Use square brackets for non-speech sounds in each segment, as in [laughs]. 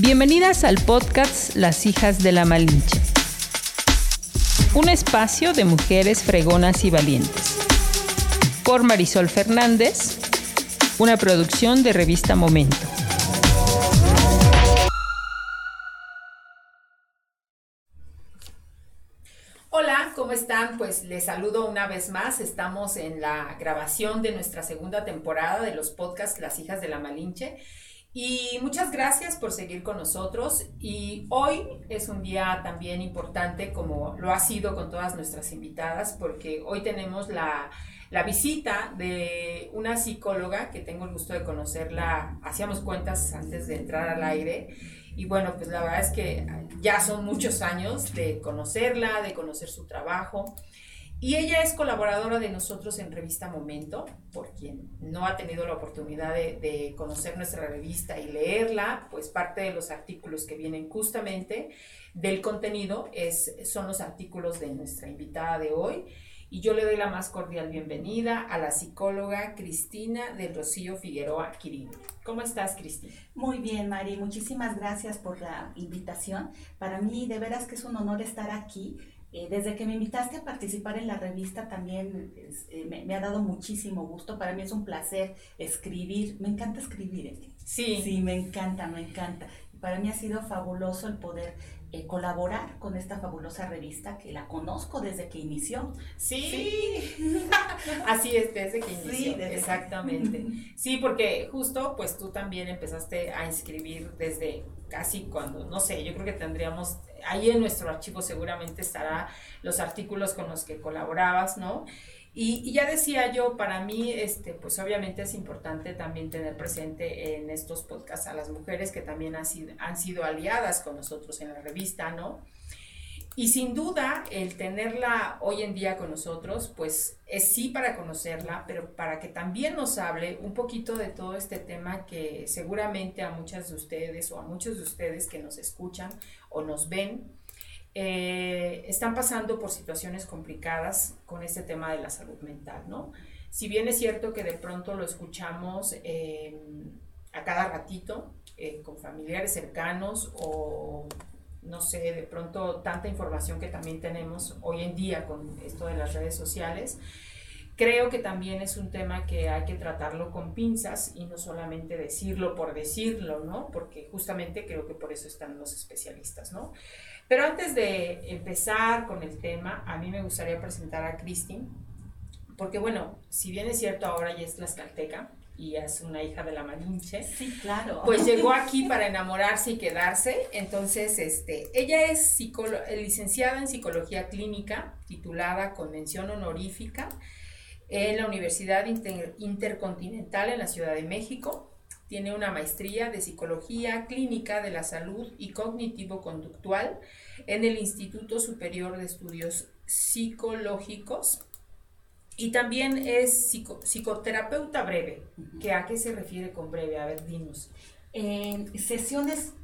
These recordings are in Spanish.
Bienvenidas al podcast Las hijas de la Malinche. Un espacio de mujeres fregonas y valientes. Por Marisol Fernández, una producción de revista Momento. Hola, ¿cómo están? Pues les saludo una vez más. Estamos en la grabación de nuestra segunda temporada de los podcasts Las hijas de la Malinche. Y muchas gracias por seguir con nosotros. Y hoy es un día también importante, como lo ha sido con todas nuestras invitadas, porque hoy tenemos la, la visita de una psicóloga que tengo el gusto de conocerla. Hacíamos cuentas antes de entrar al aire. Y bueno, pues la verdad es que ya son muchos años de conocerla, de conocer su trabajo. Y ella es colaboradora de nosotros en Revista Momento, por quien no ha tenido la oportunidad de, conocer nuestra revista y leerla, pues parte de los artículos que vienen justamente del contenido es, son los artículos de nuestra invitada de hoy. Y yo le doy la más cordial bienvenida a la psicóloga Cristina del Rocío Figueroa Quirino. ¿Cómo estás, Cristina? Muy bien, Mari. Muchísimas gracias por la invitación. Para mí, de veras que es un honor estar aquí eh, desde que me invitaste a participar en la revista también eh, me, ha dado muchísimo gusto. Para mí es un placer escribir. Me encanta escribir. ¿eh? Sí. Sí, me encanta, me encanta. Para mí ha sido fabuloso el poder colaborar con esta fabulosa revista que la conozco desde que inició. Sí, [laughs] así es, desde que inició. Sí, exactamente. [laughs] Sí, porque justo pues tú también empezaste a inscribir desde casi cuando, no sé, yo creo que tendríamos, ahí en nuestro archivo seguramente estará los artículos con los que colaborabas, ¿no? Y, ya decía yo, para mí, este, pues obviamente es importante también tener presente en estos podcasts a las mujeres que también han sido, han sido aliadas con nosotros en la revista, ¿no? Y sin duda, el tenerla hoy en día con nosotros, pues es sí para conocerla, pero para que también nos hable un poquito de todo este tema que seguramente a muchas de ustedes o a muchos de ustedes que nos escuchan o nos ven, eh, están pasando por situaciones complicadas con este tema de la salud mental, ¿no? Si bien es cierto que de pronto lo escuchamos em, a cada ratito eh, con familiares cercanos o no sé, de pronto tanta información que también tenemos hoy en día con esto de las redes sociales, creo que también es un tema que hay que tratarlo con pinzas y no solamente decirlo por decirlo, ¿no? Porque justamente creo que por eso están los especialistas, ¿no? Pero antes de empezar con el tema, a mí me gustaría presentar a Cristin, porque bueno, si bien es cierto ahora ya es tlaxcalteca y es una hija de la Malinche, sí, claro. pues llegó aquí para enamorarse y quedarse, entonces este, ella es licenciada en psicología clínica, titulada con mención honorífica en la Universidad Intercontinental en la Ciudad de México, tiene una maestría de Psicología Clínica de la Salud y Cognitivo-Conductual en el Instituto Superior de Estudios Psicológicos y también es psicoterapeuta breve. ¿Que ¿A qué se refiere con breve? A ver, dinos. sesiones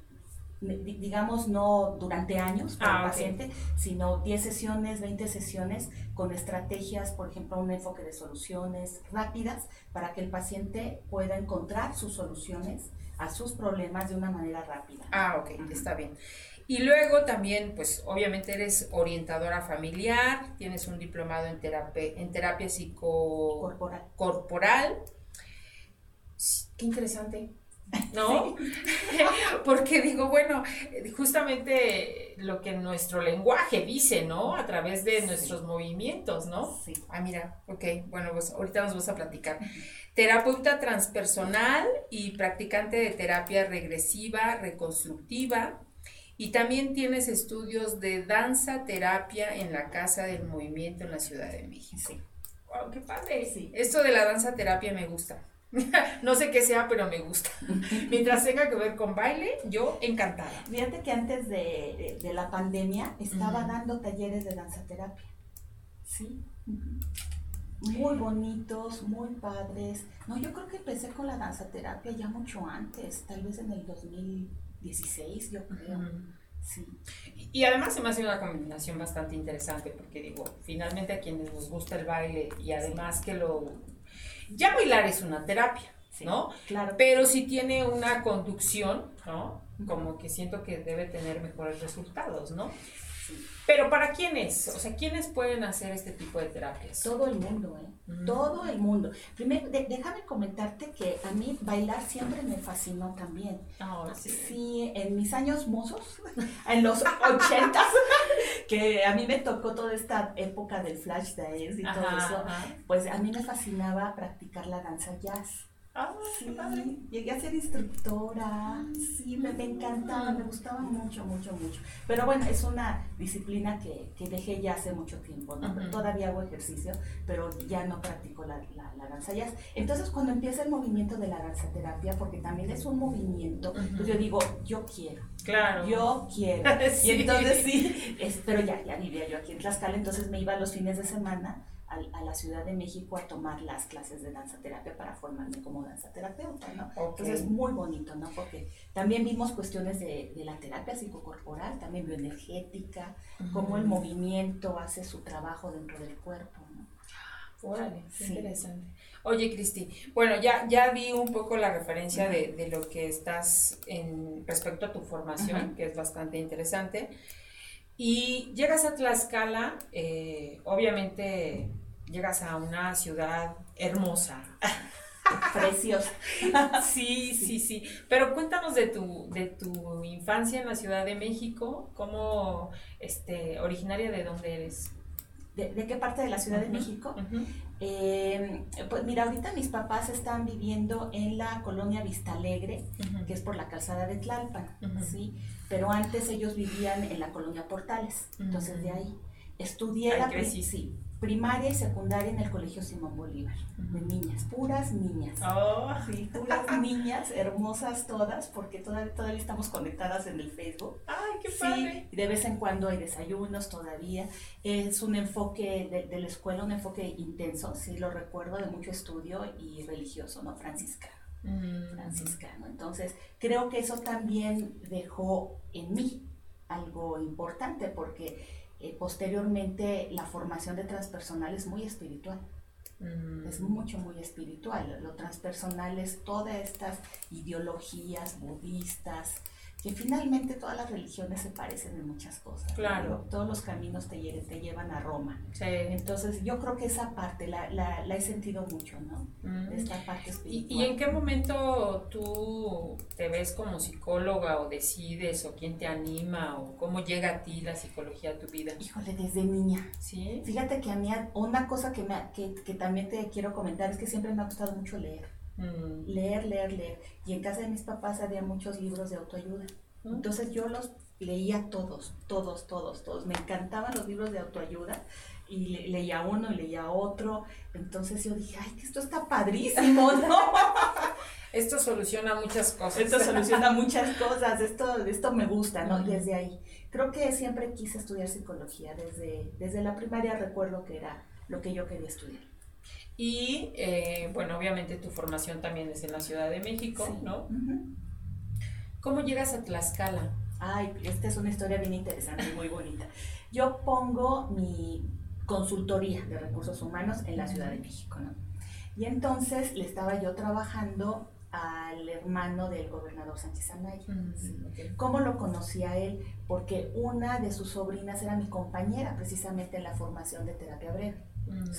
digamos, no durante años para el ah, paciente, sino 10 sesiones, 20 sesiones con estrategias, por ejemplo, un enfoque de soluciones rápidas para que el paciente pueda encontrar sus soluciones a sus problemas de una manera rápida. Ah, ok, está bien. Y luego también, pues obviamente eres orientadora familiar, tienes un diplomado en terapia, en terapia psicocorporal. corporal. Qué interesante. ¿no? [laughs] Porque digo, bueno, justamente lo que nuestro lenguaje dice, ¿no? A través de nuestros movimientos, ¿no? Sí. Ah, mira, ok, bueno, pues ahorita nos vamos a platicar. Terapeuta transpersonal y practicante de terapia regresiva, reconstructiva. Y también tienes estudios de danza terapia en la Casa del Movimiento en la Ciudad de México. Sí. Wow, qué padre. Sí. Esto de la danza terapia me gusta. [laughs] no sé qué sea, pero me gusta. [laughs] Mientras tenga que ver con baile, yo encantada. Fíjate que antes de, la pandemia estaba dando talleres de danza terapia. Sí. Muy bonitos, muy padres. No, yo creo que empecé con la danza terapia ya mucho antes, tal vez en el 2016, yo creo. Sí. Y además se me hace una combinación bastante interesante porque digo, finalmente a quienes nos gusta el baile y además que lo ya bailar es una terapia. ¿no? Claro. Pero si tiene una conducción, ¿no? Como que siento que debe tener mejores resultados, ¿no? Pero ¿para quiénes? O sea, ¿quiénes pueden hacer este tipo de terapias? Todo el mundo, ¿eh? Todo el mundo. Primero, déjame comentarte que a mí bailar siempre me fascinó también. Oh, sí. sí. en mis años mozos, [laughs] en los ochentas, [laughs] que a mí me tocó toda esta época del flash dance y todo eso, pues a mí me fascinaba practicar la danza jazz. Ah, sí, llegué a ser instructora, sí, me, encantaba, me gustaba mucho, mucho, mucho. Pero bueno, es una disciplina que, que dejé ya hace mucho tiempo, ¿no? Todavía hago ejercicio, pero ya no practico la, la, danza jazz. Entonces, cuando empieza el movimiento de la danza terapia, porque también es un movimiento, pues yo digo, yo quiero. Claro. Yo quiero. [laughs] Y entonces sí, pero ya, ya vivía yo aquí en Tlaxcala, entonces me iba los fines de semana a, la Ciudad de México a tomar las clases de danza terapia para formarme como danza terapeuta, ¿no? Entonces es muy bonito, ¿no? Porque también vimos cuestiones de, de la terapia psicocorporal, también bioenergética, cómo el movimiento hace su trabajo dentro del cuerpo, ¿no? Órale, qué interesante. Oye, Cristi, bueno, ya, ya vi un poco la referencia de, de, lo que estás en respecto a tu formación, que es bastante interesante. Y llegas a Tlaxcala, eh, obviamente llegas a una ciudad hermosa. [laughs] Preciosa. sí, sí, sí. Pero cuéntanos de tu, de tu infancia en la Ciudad de México, cómo, este, originaria de dónde eres. ¿De, qué parte de la Ciudad de México? Em, pues mira, ahorita mis papás están viviendo en la colonia Vista Alegre, que es por la calzada de Tlalpan, ¿sí? Pero antes ellos vivían en la colonia Portales, entonces de ahí. Estudié la sí, primaria y secundaria en el Colegio Simón Bolívar, de niñas, puras niñas. Oh. Sí, puras [laughs] niñas, hermosas todas, porque todavía, todavía estamos conectadas en el Facebook. ¡Ay, qué padre! Sí, de vez en cuando hay desayunos todavía. Es un enfoque de, de, la escuela, un enfoque intenso, sí, lo recuerdo, de mucho estudio y religioso, ¿no? Franciscano. Franciscano. Entonces, creo que eso también dejó en mí algo importante, porque eh, posteriormente la formación de transpersonal es muy espiritual. Mm. Es mucho, muy espiritual. Lo transpersonal es todas estas ideologías budistas, que finalmente todas las religiones se parecen en muchas cosas. Claro. Todos los caminos te, te llevan a Roma. Sí. Entonces yo creo que esa parte la, la, la he sentido mucho, ¿no? Mm. Esta parte espiritual. ¿Y, en qué momento tú te ves como psicóloga o decides o quién te anima o cómo llega a ti la psicología a tu vida? Híjole, desde niña. Sí. Fíjate que a mí una cosa que, me, que, que también te quiero comentar es que siempre me ha gustado mucho leer. Mm. Leer, leer, leer. Y en casa de mis papás había muchos libros de autoayuda. Mm. Entonces yo los leía todos, todos, todos, todos. Me encantaban los libros de autoayuda y leía uno y leía otro. Entonces yo dije, ay, que esto está padrísimo, ¿no? [laughs] esto soluciona muchas cosas. Esto soluciona [laughs] muchas cosas, esto, esto me gusta, ¿no? Desde ahí. Creo que siempre quise estudiar psicología, desde, desde la primaria recuerdo que era lo que yo quería estudiar. Y eh, bueno, obviamente tu formación también es en la Ciudad de México, ¿no? ¿Cómo llegas a Tlaxcala? Ay, esta es una historia bien interesante, muy bonita. Yo pongo mi consultoría de recursos humanos en la Ciudad de México, ¿no? Y entonces le estaba yo trabajando al hermano del gobernador Sánchez Anaya. ¿Cómo lo conocí a él? Porque una de sus sobrinas era mi compañera precisamente en la formación de terapia breve.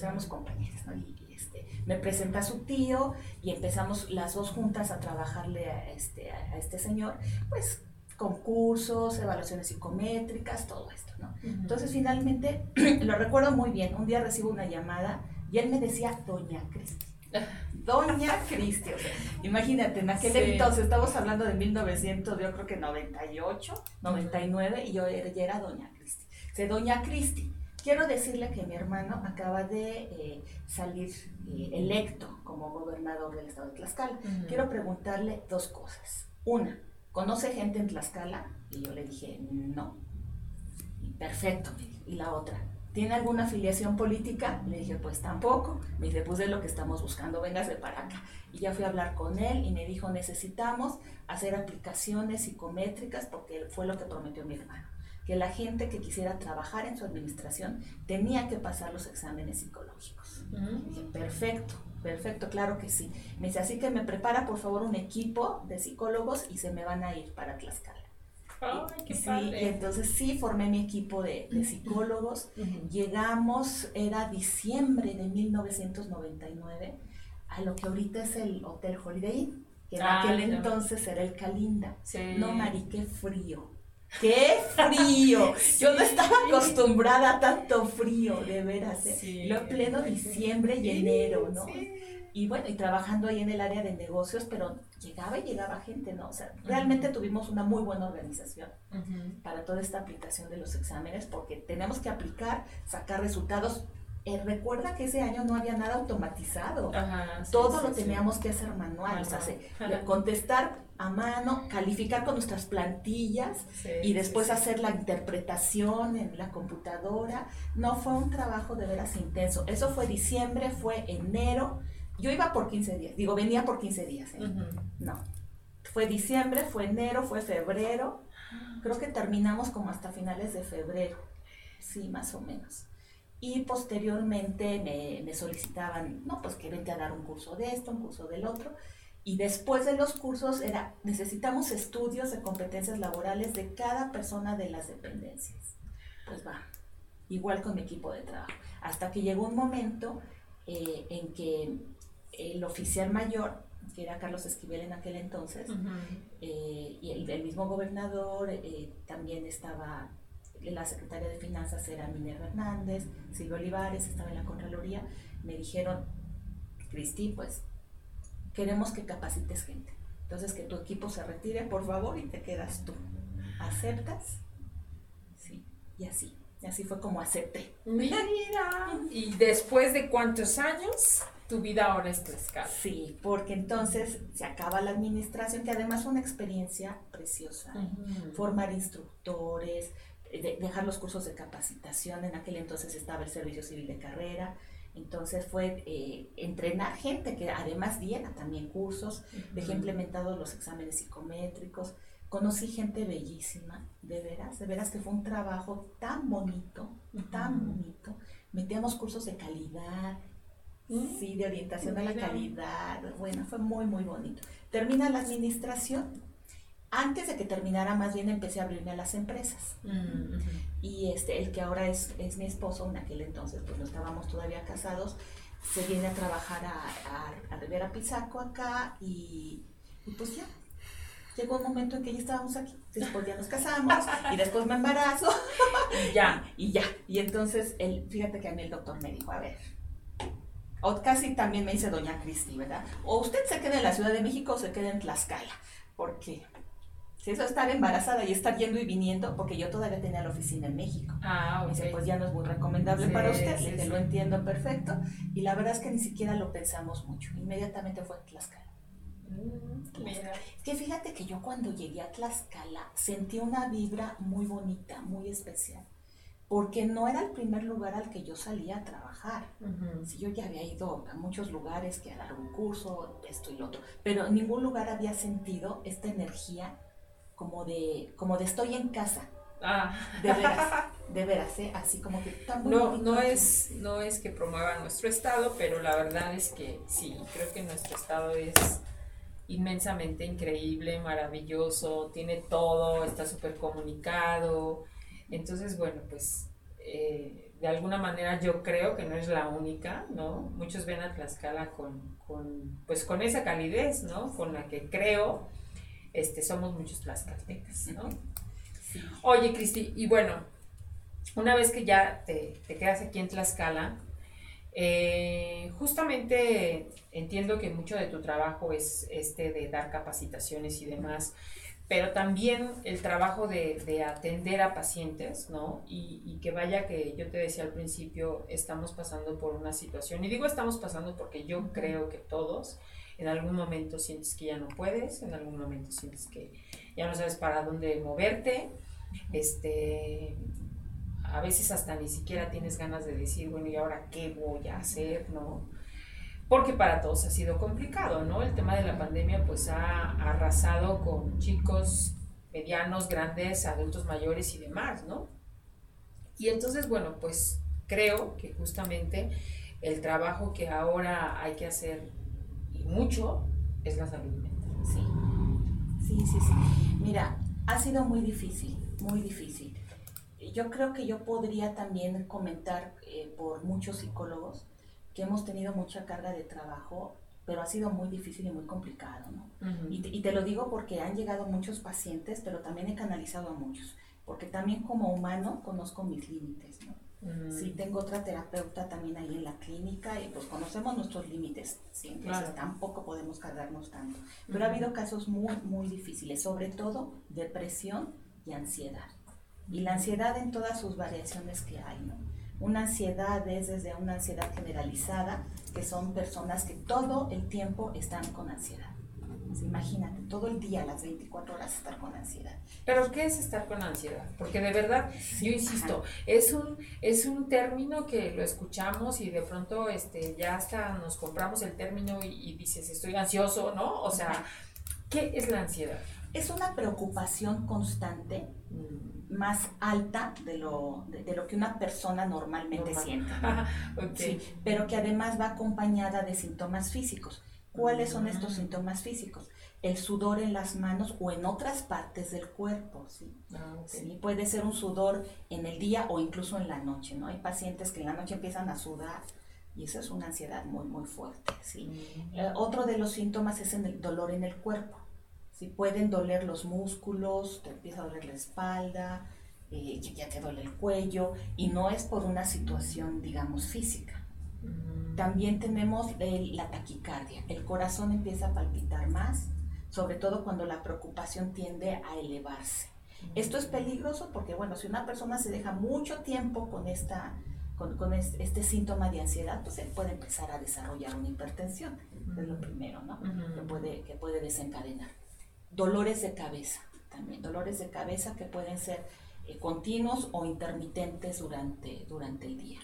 Éramos compañeras, ¿no? Y, este, me presenta a su tío y empezamos las dos juntas a trabajarle a este, a, este señor, pues concursos, evaluaciones psicométricas, todo esto, ¿no? Entonces finalmente, [clears throat] lo recuerdo muy bien, un día recibo una llamada y él me decía, Doña Cristi. [laughs] Doña Cristi, o sea, imagínate, en aquel entonces, estamos hablando de 1900, yo creo que 98, 99, y yo ya era Doña Cristi. O Doña Cristi, Quiero decirle que mi hermano acaba de eh, salir eh, electo como gobernador del estado de Tlaxcala. Quiero preguntarle dos cosas. Una, ¿conoce gente en Tlaxcala? Y yo le dije, no. perfecto. Y la otra, ¿tiene alguna afiliación política? Le dije, pues tampoco. Me dice, pues es lo que estamos buscando, véngase para acá. Y ya fui a hablar con él y me dijo, necesitamos hacer aplicaciones psicométricas porque fue lo que prometió mi hermano que la gente que quisiera trabajar en su administración tenía que pasar los exámenes psicológicos. Dije, perfecto. Perfecto, claro que sí. Me dice, así que me prepara por favor un equipo de psicólogos y se me van a ir para Tlaxcala. Ay, qué sí, y entonces sí formé mi equipo de, psicólogos. Llegamos, era diciembre de 1999, a lo que ahorita es el Hotel Holiday Inn, que en ah, aquel entonces era el Calinda. No, Mari, qué frío. ¡Qué frío! Yo no estaba acostumbrada a tanto frío, de veras. ¿eh? Lo pleno diciembre y enero, ¿no? Y bueno, y trabajando ahí en el área de negocios, pero llegaba y llegaba gente, ¿no? O sea, realmente tuvimos una muy buena organización para toda esta aplicación de los exámenes, porque tenemos que aplicar, sacar resultados. Eh, recuerda que ese año no había nada automatizado. Todo lo teníamos que hacer manual, o sea, contestar a mano, calificar con nuestras plantillas y después hacer la interpretación en la computadora. No fue un trabajo de veras intenso. Eso fue diciembre, fue enero yo iba por 15 días, digo, venía por 15 días. ¿eh? No. Fue diciembre, fue enero, fue febrero. Creo que terminamos como hasta finales de febrero. Sí, más o menos. Y posteriormente me, solicitaban, no, pues que vente a dar un curso de esto, un curso del otro. Y después de los cursos era, necesitamos estudios de competencias laborales de cada persona de las dependencias. Pues va, igual con mi equipo de trabajo. Hasta que llegó un momento eh, en que el oficial mayor, que era Carlos Esquivel en aquel entonces, eh, y el, mismo gobernador, eh, también estaba la secretaria de Finanzas era Minerva Hernández, Silvio Olivares estaba en la Contraloría, me dijeron, Cristi, pues queremos que capacites gente. Entonces que tu equipo se retire, por favor, y te quedas tú. ¿Aceptas? Sí, y así. Y así fue como acepté. Mira, ¿y después de cuántos años? tu vida ahora es Tlaxcala. Sí, porque entonces se acaba la administración, que además fue una experiencia preciosa. Formar instructores, dejar los cursos de capacitación, en aquel entonces estaba el servicio civil de carrera, entonces fue eh, entrenar gente que además diera también cursos, dejé implementados los exámenes psicométricos, conocí gente bellísima, de veras, de veras que fue un trabajo tan bonito, tan bonito. Metíamos cursos de calidad, Sí, de orientación a la calidad. Bueno, fue muy, muy bonito. Termina la administración. Antes de que terminara, más bien empecé a abrirme a las empresas. Mm, y este, el que ahora es, es, mi esposo, en aquel entonces, pues no estábamos todavía casados, se viene a trabajar a, a, Rivera Pizaco acá y, pues ya, llegó un momento en que ya estábamos aquí, después ya nos casamos y después me embarazo. [laughs] y ya. Y ya. Y entonces, él, fíjate que a mí el doctor me dijo, a ver, o casi también me dice doña Cristi, ¿verdad? O usted se queda en la Ciudad de México o se queda en Tlaxcala. Porque si eso estar embarazada y estar yendo y viniendo, porque yo todavía tenía la oficina en México. Ah, ok. Dice, pues ya no es muy recomendable para usted, sí, lo entiendo perfecto. Y la verdad es que ni siquiera lo pensamos mucho. Inmediatamente fue a Tlaxcala. Mm, es que fíjate que yo cuando llegué a Tlaxcala sentí una vibra muy bonita, muy especial porque no era el primer lugar al que yo salía a trabajar. Si yo ya había ido a muchos lugares que a dar un curso, esto y lo otro, pero en ningún lugar había sentido esta energía como de, como de estoy en casa. Ah. De veras, [laughs] de veras, ¿eh? así como que tan No, no es, no es que promueva nuestro estado, pero la verdad es que sí, creo que nuestro estado es inmensamente increíble, maravilloso, tiene todo, está súper comunicado, entonces, bueno, pues eh, de alguna manera yo creo que no es la única, ¿no? Muchos ven a Tlaxcala con, con, pues con esa calidez, ¿no? Con la que creo este, somos muchos tlaxcaltecas, ¿no? Oye, Cristi, y bueno, una vez que ya te, te quedas aquí en Tlaxcala, eh, justamente entiendo que mucho de tu trabajo es este de dar capacitaciones y demás pero también el trabajo de, atender a pacientes, ¿no? Y, que vaya que yo te decía al principio, estamos pasando por una situación, y digo estamos pasando porque yo creo que todos, en algún momento sientes que ya no puedes, en algún momento sientes que ya no sabes para dónde moverte, este, a veces hasta ni siquiera tienes ganas de decir, bueno, ¿y ahora qué voy a hacer, no? porque para todos ha sido complicado, ¿no? El tema de la pandemia pues ha arrasado con chicos medianos, grandes, adultos mayores y demás, ¿no? Y entonces, bueno, pues creo que justamente el trabajo que ahora hay que hacer, mucho, es la salud mental. Sí, sí, sí, sí. Mira, ha sido muy difícil, muy difícil. Yo creo que yo podría también comentar eh, por muchos psicólogos que hemos tenido mucha carga de trabajo, pero ha sido muy difícil y muy complicado, ¿no? y, te, y, te, lo digo porque han llegado muchos pacientes, pero también he canalizado a muchos, porque también como humano conozco mis límites, ¿no? Sí, tengo otra terapeuta también ahí en la clínica y pues conocemos nuestros límites, ¿sí? entonces tampoco podemos cargarnos tanto. Pero ha habido casos muy, muy difíciles, sobre todo depresión y ansiedad. Y la ansiedad en todas sus variaciones que hay, ¿no? Una ansiedad es desde una ansiedad generalizada, que son personas que todo el tiempo están con ansiedad. Imagínate, todo el día, las 24 horas, estar con ansiedad. Pero ¿qué es estar con ansiedad? Porque de verdad, yo insisto, es un, es un término que lo escuchamos y de pronto este, ya hasta nos compramos el término y, dices, estoy ansioso, ¿no? O sea, ¿qué es la ansiedad? Es una preocupación constante. Mm más alta de lo, de, lo que una persona normalmente siente. [laughs] pero que además va acompañada de síntomas físicos. ¿Cuáles son estos síntomas físicos? El sudor en las manos o en otras partes del cuerpo. Ah, ¿sí? Puede ser un sudor en el día o incluso en la noche. ¿no? Hay pacientes que en la noche empiezan a sudar y eso es una ansiedad muy, muy fuerte. ¿sí? Mm. Eh, otro de los síntomas es el dolor en el cuerpo. Si pueden doler los músculos, te empieza a doler la espalda, eh, ya te duele el cuello, y no es por una situación, digamos, física. También tenemos la taquicardia, el corazón empieza a palpitar más, sobre todo cuando la preocupación tiende a elevarse. Esto es peligroso porque, bueno, si una persona se deja mucho tiempo con, esta, con, este, síntoma de ansiedad, pues él puede empezar a desarrollar una hipertensión, es lo primero, ¿no? que, puede, que puede desencadenar dolores de cabeza también, dolores de cabeza que pueden ser eh, continuos o intermitentes durante, durante el día.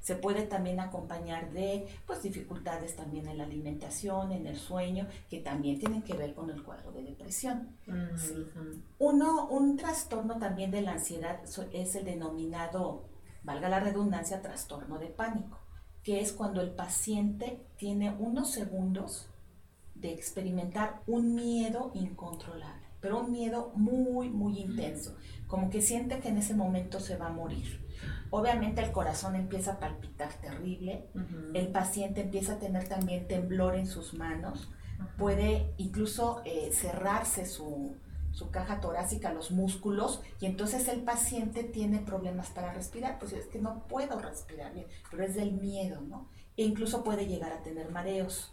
Se puede también acompañar de pues, dificultades también en la alimentación, en el sueño, que también tienen que ver con el cuadro de depresión. Uno, un trastorno también de la ansiedad es el denominado, valga la redundancia, trastorno de pánico, que es cuando el paciente tiene unos segundos de experimentar un miedo incontrolable, pero un miedo muy, muy intenso, como que siente que en ese momento se va a morir. Obviamente el corazón empieza a palpitar terrible, el paciente empieza a tener también temblor en sus manos, puede incluso eh, cerrarse su, su caja torácica, los músculos, y entonces el paciente tiene problemas para respirar, pues es que no puedo respirar bien, pero es del miedo, ¿no? E incluso puede llegar a tener mareos.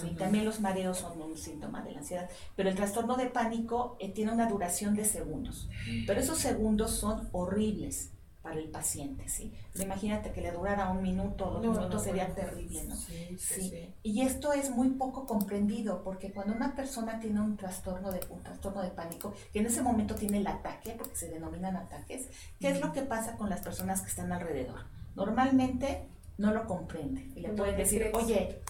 Sí, también los mareos son un síntoma de la ansiedad, pero el trastorno de pánico eh, tiene una duración de segundos, pero esos segundos son horribles para el paciente, ¿sí? imagínate que le durara un minuto o dos minutos sería terrible, ¿no? Sí, sí, Y esto es muy poco comprendido porque cuando una persona tiene un trastorno de un trastorno de pánico, que en ese momento tiene el ataque, porque se denominan ataques, ¿qué es lo que pasa con las personas que están alrededor? Normalmente no lo comprende y le pueden decir, oye,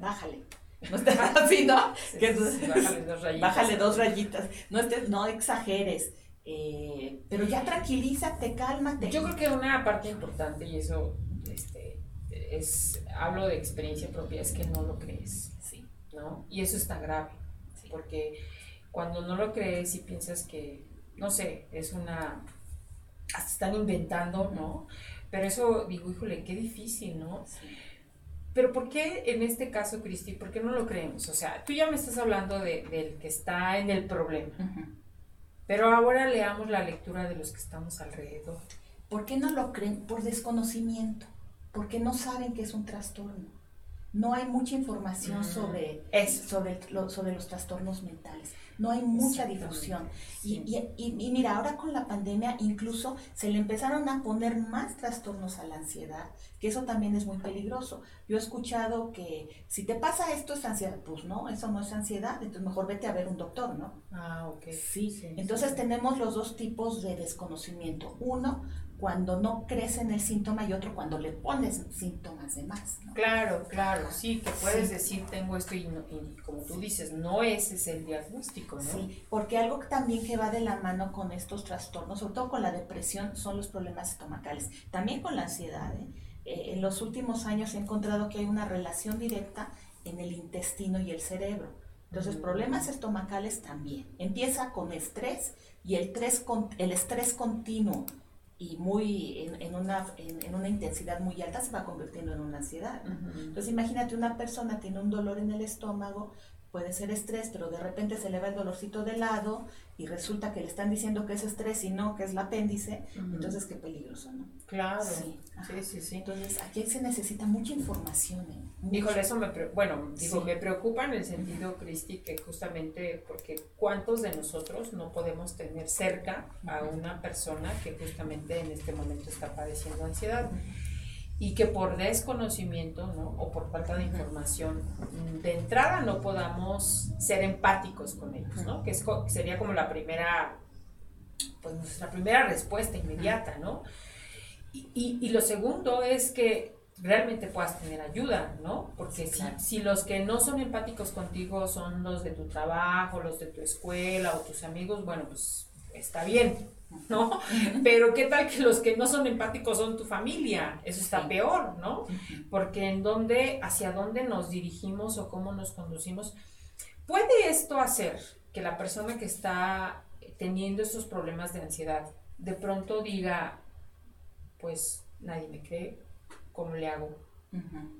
bájale. No estés [laughs] así, ¿no? bájale dos rayitas. Bájale dos rayitas. No, estés, no exageres. Eh, pero ya tranquilízate, cálmate. Yo creo que una parte importante, y eso este, es, hablo de experiencia propia, es que no lo crees. Sí. ¿no? Y eso está grave. Porque cuando no lo crees y piensas que, no sé, es una. Hasta están inventando, ¿no? Pero eso, digo, híjole, qué difícil, ¿no? Sí. Pero ¿por qué en este caso, Cristi, por qué no lo creemos? O sea, tú ya me estás hablando de, del que está en el problema. Pero ahora leamos la lectura de los que estamos alrededor. ¿Por qué no lo creen? Por desconocimiento. Porque no saben que es un trastorno. No hay mucha información sobre, sobre, sobre los trastornos mentales no hay mucha difusión. Y, y, y, mira, ahora con la pandemia incluso se le empezaron a poner más trastornos a la ansiedad, que eso también es muy peligroso. Yo he escuchado que si te pasa esto es ansiedad, pues no, eso no es ansiedad, entonces mejor vete a ver un doctor, ¿no? Ah, ok. Sí, entonces tenemos los dos tipos de desconocimiento. Uno, cuando no crece en el síntoma y otro cuando le pones síntomas de más. Claro, claro, sí, que puedes decir tengo esto y, como tú dices, no ese es el diagnóstico, ¿no? Sí, porque algo también que va de la mano con estos trastornos, sobre todo con la depresión, son los problemas estomacales, también con la ansiedad, ¿eh? eh, en los últimos años he encontrado que hay una relación directa en el intestino y el cerebro. Entonces, problemas estomacales también. Empieza con estrés y el, el estrés continuo y muy en, una, en, una intensidad muy alta se va convirtiendo en una ansiedad. Entonces imagínate una persona tiene un dolor en el estómago, puede ser estrés, pero de repente se le va el dolorcito de lado y resulta que le están diciendo que es estrés y no, que es el apéndice, entonces qué peligroso, ¿no? Claro. Sí, sí, sí, Entonces aquí se necesita mucha información. ¿eh? eso me, bueno, digo, me preocupa en el sentido, Cristi, que justamente porque cuántos de nosotros no podemos tener cerca a una persona que justamente en este momento está padeciendo ansiedad y que por desconocimiento ¿no? o por falta de información de entrada no podamos ser empáticos con ellos, ¿no? que sería como la primera, pues nuestra primera respuesta inmediata, ¿no? Y, y, lo segundo es que realmente puedas tener ayuda, ¿no? Porque si, si los que no son empáticos contigo son los de tu trabajo, los de tu escuela o tus amigos, bueno, pues está bien, [laughs] ¿no? Pero qué tal que los que no son empáticos son tu familia, eso está peor, ¿no? Porque en dónde, hacia dónde nos dirigimos o cómo nos conducimos, puede esto hacer que la persona que está teniendo estos problemas de ansiedad de pronto diga, pues nadie me cree, ¿cómo le hago?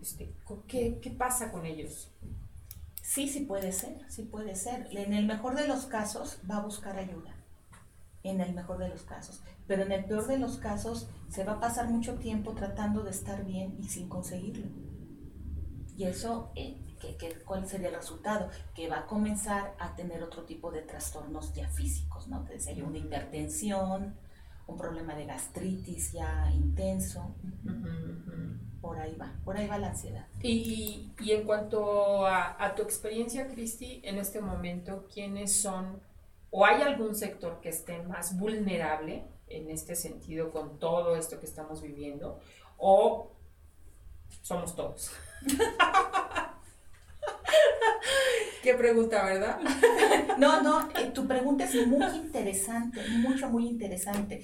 este, ¿qué, ¿Qué pasa con ellos? Sí, sí puede ser, sí puede ser. En el mejor de los casos va a buscar ayuda en el mejor de los casos. Pero en el peor de los casos se va a pasar mucho tiempo tratando de estar bien y sin conseguirlo. Y eso, eh, ¿cuál sería el resultado? Que va a comenzar a tener otro tipo de trastornos ya físicos, ¿no? Te decía yo, una hipertensión, un problema de gastritis ya intenso. Por ahí va, por ahí va la ansiedad. Y, y en cuanto a, a tu experiencia, Cristi, en este momento, ¿quiénes son o hay algún sector que esté más vulnerable en este sentido con todo esto que estamos viviendo, o somos todos. [laughs] Qué pregunta, ¿verdad? [laughs] no, no, eh, tu pregunta es muy interesante, mucho, muy interesante.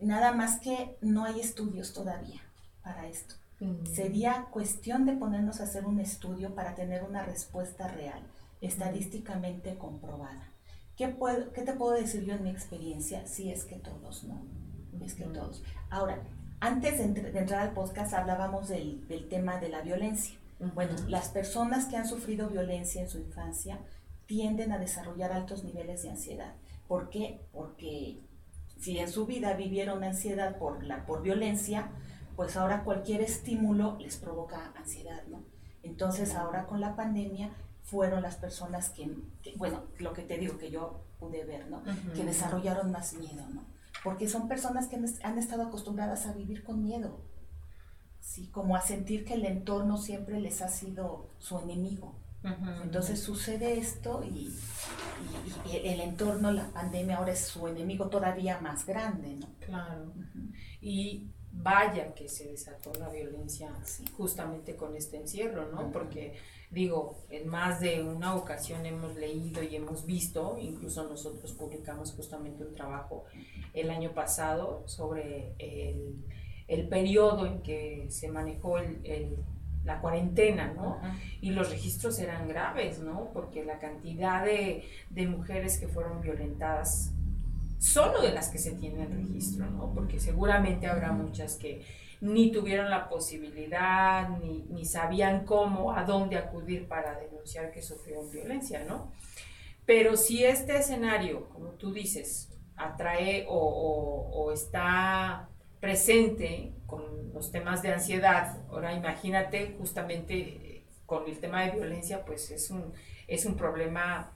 Nada más que no hay estudios todavía para esto. Mm. Sería cuestión de ponernos a hacer un estudio para tener una respuesta real, estadísticamente comprobada. ¿Qué, puedo, ¿Qué te puedo decir yo en mi experiencia? Si es que todos, ¿no? Es que todos. Ahora, antes de, entrar al podcast hablábamos del, del, tema de la violencia. Bueno, las personas que han sufrido violencia en su infancia tienden a desarrollar altos niveles de ansiedad. ¿Por qué? Porque si en su vida vivieron ansiedad por, la, por violencia, pues ahora cualquier estímulo les provoca ansiedad, ¿no? Entonces ahora con la pandemia fueron las personas que, bueno, lo que te digo que yo pude ver, ¿no? Que desarrollaron más miedo, ¿no? Porque son personas que han estado acostumbradas a vivir con miedo, ¿sí? Como a sentir que el entorno siempre les ha sido su enemigo. Entonces sucede esto y, el entorno, la pandemia ahora es su enemigo todavía más grande, ¿no? Claro. Y vaya que se desató la violencia justamente con este encierro, ¿no? Porque digo, en más de una ocasión hemos leído y hemos visto, incluso nosotros publicamos justamente un trabajo el año pasado sobre el, el periodo en que se manejó el, la cuarentena, ¿no? Y los registros eran graves, ¿no? Porque la cantidad de, de mujeres que fueron violentadas solo de las que se tiene el registro, ¿no? Porque seguramente habrá muchas que ni tuvieron la posibilidad, ni, ni sabían cómo, a dónde acudir para denunciar que sufrieron violencia, ¿no? Pero si este escenario, como tú dices, atrae o, o, está presente con los temas de ansiedad, ahora imagínate justamente con el tema de violencia, pues es un, es un problema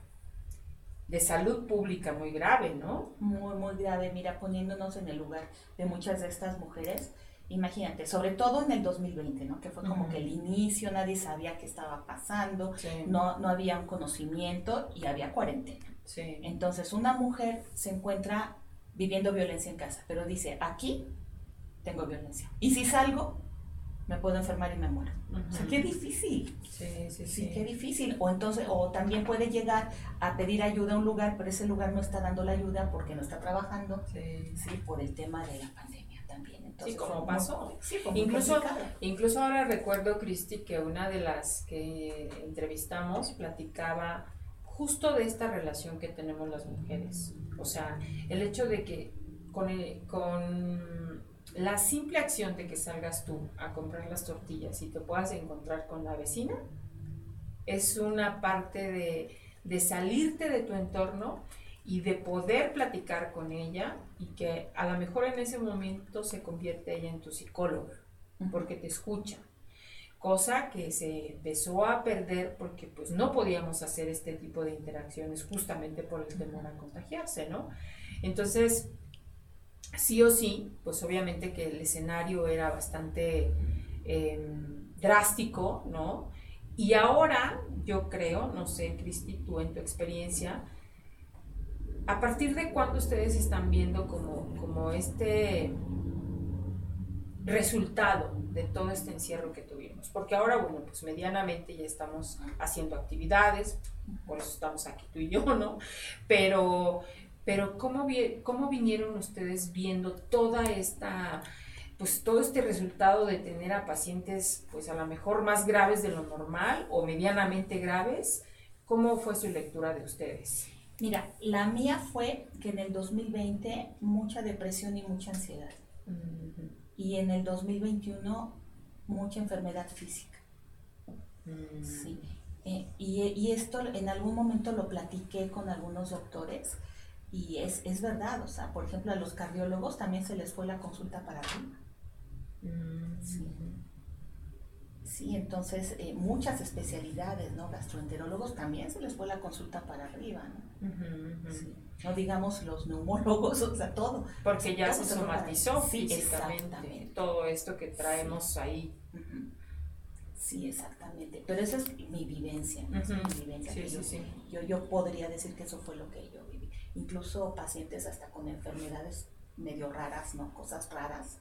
de salud pública muy grave, ¿no? Muy, muy grave. Mira, poniéndonos en el lugar de muchas de estas mujeres, imagínate, sobre todo en el 2020, ¿no? Que fue como que el inicio, nadie sabía qué estaba pasando, no, no había un conocimiento y había cuarentena. Entonces, una mujer se encuentra viviendo violencia en casa, pero dice, aquí tengo violencia. Y si salgo, me puedo enfermar y me muero. O sea, qué difícil. Sí, sí, sí. qué difícil. O entonces, o también puede llegar a pedir ayuda a un lugar, pero ese lugar no está dando la ayuda porque no está trabajando. Sí. por el tema de la pandemia también. Entonces, sí, como pasó. incluso, incluso ahora recuerdo, Cristi, que una de las que entrevistamos platicaba justo de esta relación que tenemos las mujeres. O sea, el hecho de que con, con la simple acción de que salgas tú a comprar las tortillas y te puedas encontrar con la vecina, es una parte de, de salirte de tu entorno y de poder platicar con ella y que a lo mejor en ese momento se convierte ella en tu psicóloga, porque te escucha. Cosa que se empezó a perder porque pues no podíamos hacer este tipo de interacciones justamente por el temor a contagiarse, ¿no? Entonces, sí o sí, pues obviamente que el escenario era bastante em, drástico, ¿no? Y ahora yo creo, no sé, Cristi, tú en tu experiencia, ¿A partir de cuándo ustedes están viendo como, como este resultado de todo este encierro que tuvimos? Porque ahora, bueno, pues medianamente ya estamos haciendo actividades, por eso estamos aquí tú y yo, ¿no? Pero, pero ¿cómo, cómo vinieron ustedes viendo toda esta pues todo este resultado de tener a pacientes pues a lo mejor más graves de lo normal o medianamente graves, ¿cómo fue su lectura de ustedes? Mira, la mía fue que en el 2020 mucha depresión y mucha ansiedad. Y en el 2021 mucha enfermedad física. Mm. Sí. Eh, y, esto en algún momento lo platiqué con algunos doctores y es, es, verdad, o sea, por ejemplo a los cardiólogos también se les fue la consulta para arriba. Mm. Sí. Sí, entonces eh, muchas especialidades, ¿no? Gastroenterólogos también se les fue la consulta para arriba, ¿no? No digamos los neumólogos, [laughs] o sea, todo. Porque ya se somatizó físicamente todo esto que traemos ahí. Sí, exactamente. Pero esa es mi vivencia, ¿no? mi vivencia. yo, yo, podría decir que eso fue lo que yo. Incluso pacientes hasta con enfermedades medio raras, ¿no? Cosas raras,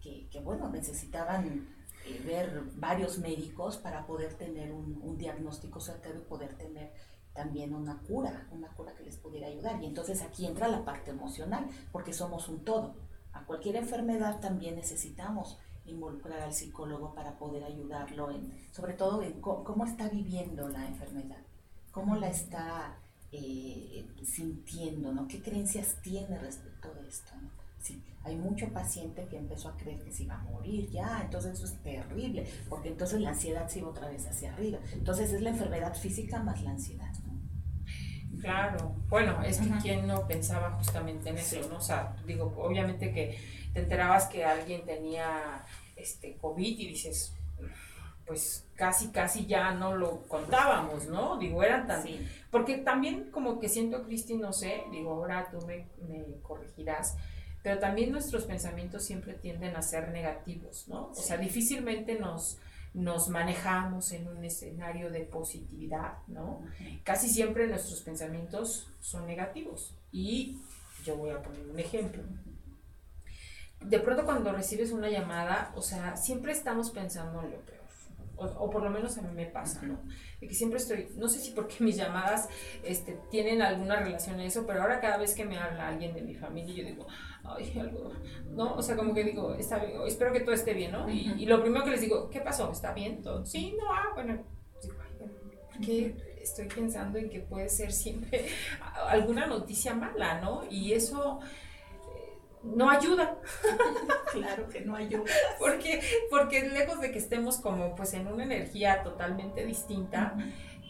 que, que bueno, necesitaban eh, ver varios médicos para poder tener un, diagnóstico certero y poder tener también una cura, una cura que les pudiera ayudar. Y entonces aquí entra la parte emocional, porque somos un todo. A cualquier enfermedad también necesitamos involucrar al psicólogo para poder ayudarlo en, sobre todo en cómo, está viviendo la enfermedad, cómo la está eh, sintiendo, ¿no? ¿Qué creencias tiene respecto de esto? Sí, hay mucho paciente que empezó a creer que se iba a morir ya, entonces eso es terrible, porque entonces la ansiedad se iba otra vez hacia arriba. Entonces es la enfermedad física más la ansiedad. Claro, bueno, es que quien no pensaba justamente en eso, ¿no? O sea, digo, obviamente que te enterabas que alguien tenía este COVID y dices, pues casi, casi ya no lo contábamos, ¿no? Digo, eran tan... Porque también como que siento, Cristi, no sé, digo, ahora tú me, me corregirás, pero también nuestros pensamientos siempre tienden a ser negativos, ¿no? O sea, difícilmente nos, nos manejamos en un escenario de positividad, ¿no? Casi siempre nuestros pensamientos son negativos. Y yo voy a poner un ejemplo. De pronto cuando recibes una llamada, o sea, siempre estamos pensando en lo peor o, por lo menos a mí me pasa, ¿no? De que siempre estoy, no sé si porque [laughs] mis llamadas este, tienen alguna relación a eso, pero ahora cada vez que me habla alguien de mi familia, yo digo, ay, algo, ¿no? O sea, como que digo, está bien, espero que todo esté bien, ¿no? Y, lo primero que les digo, ¿qué pasó? ¿Está bien todo? Sí, no, ah, bueno, digo, ay, estoy pensando en que puede ser siempre [laughs] alguna noticia mala, ¿no? Y eso no ayuda. [laughs] claro que no ayuda. porque, porque lejos de que estemos como pues en una energía totalmente distinta,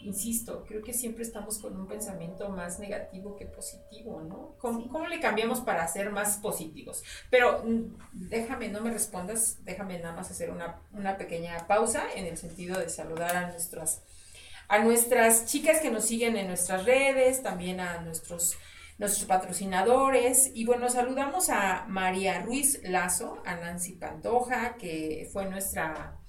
insisto, creo que siempre estamos con un pensamiento más negativo que positivo, ¿no? ¿Cómo, le cambiamos para ser más positivos? Pero mm, déjame, no me respondas, déjame nada más hacer una, una pequeña pausa en el sentido de saludar a nuestras, a nuestras chicas que nos siguen en nuestras redes, también a nuestros nuestros patrocinadores. Y bueno, saludamos a María Ruiz Lazo, a Nancy Pantoja, que fue nuestra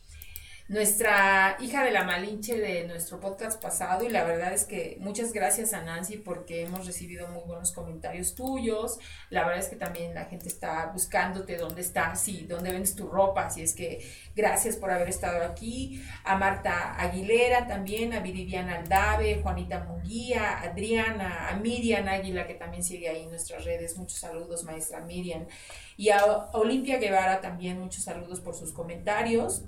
nuestra hija de la Malinche de nuestro podcast pasado y la verdad es que muchas gracias a Nancy porque hemos recibido muy buenos comentarios tuyos. La verdad es que también la gente está buscándote dónde estás y dónde vendes tu ropa, así es que gracias por haber estado aquí. A Marta Aguilera también, a Viridiana Aldave, Juanita Munguía, Adriana, a Miriam Águila que también sigue ahí en nuestras redes. Muchos saludos, maestra Miriam. Y a Olimpia Guevara también muchos saludos por sus comentarios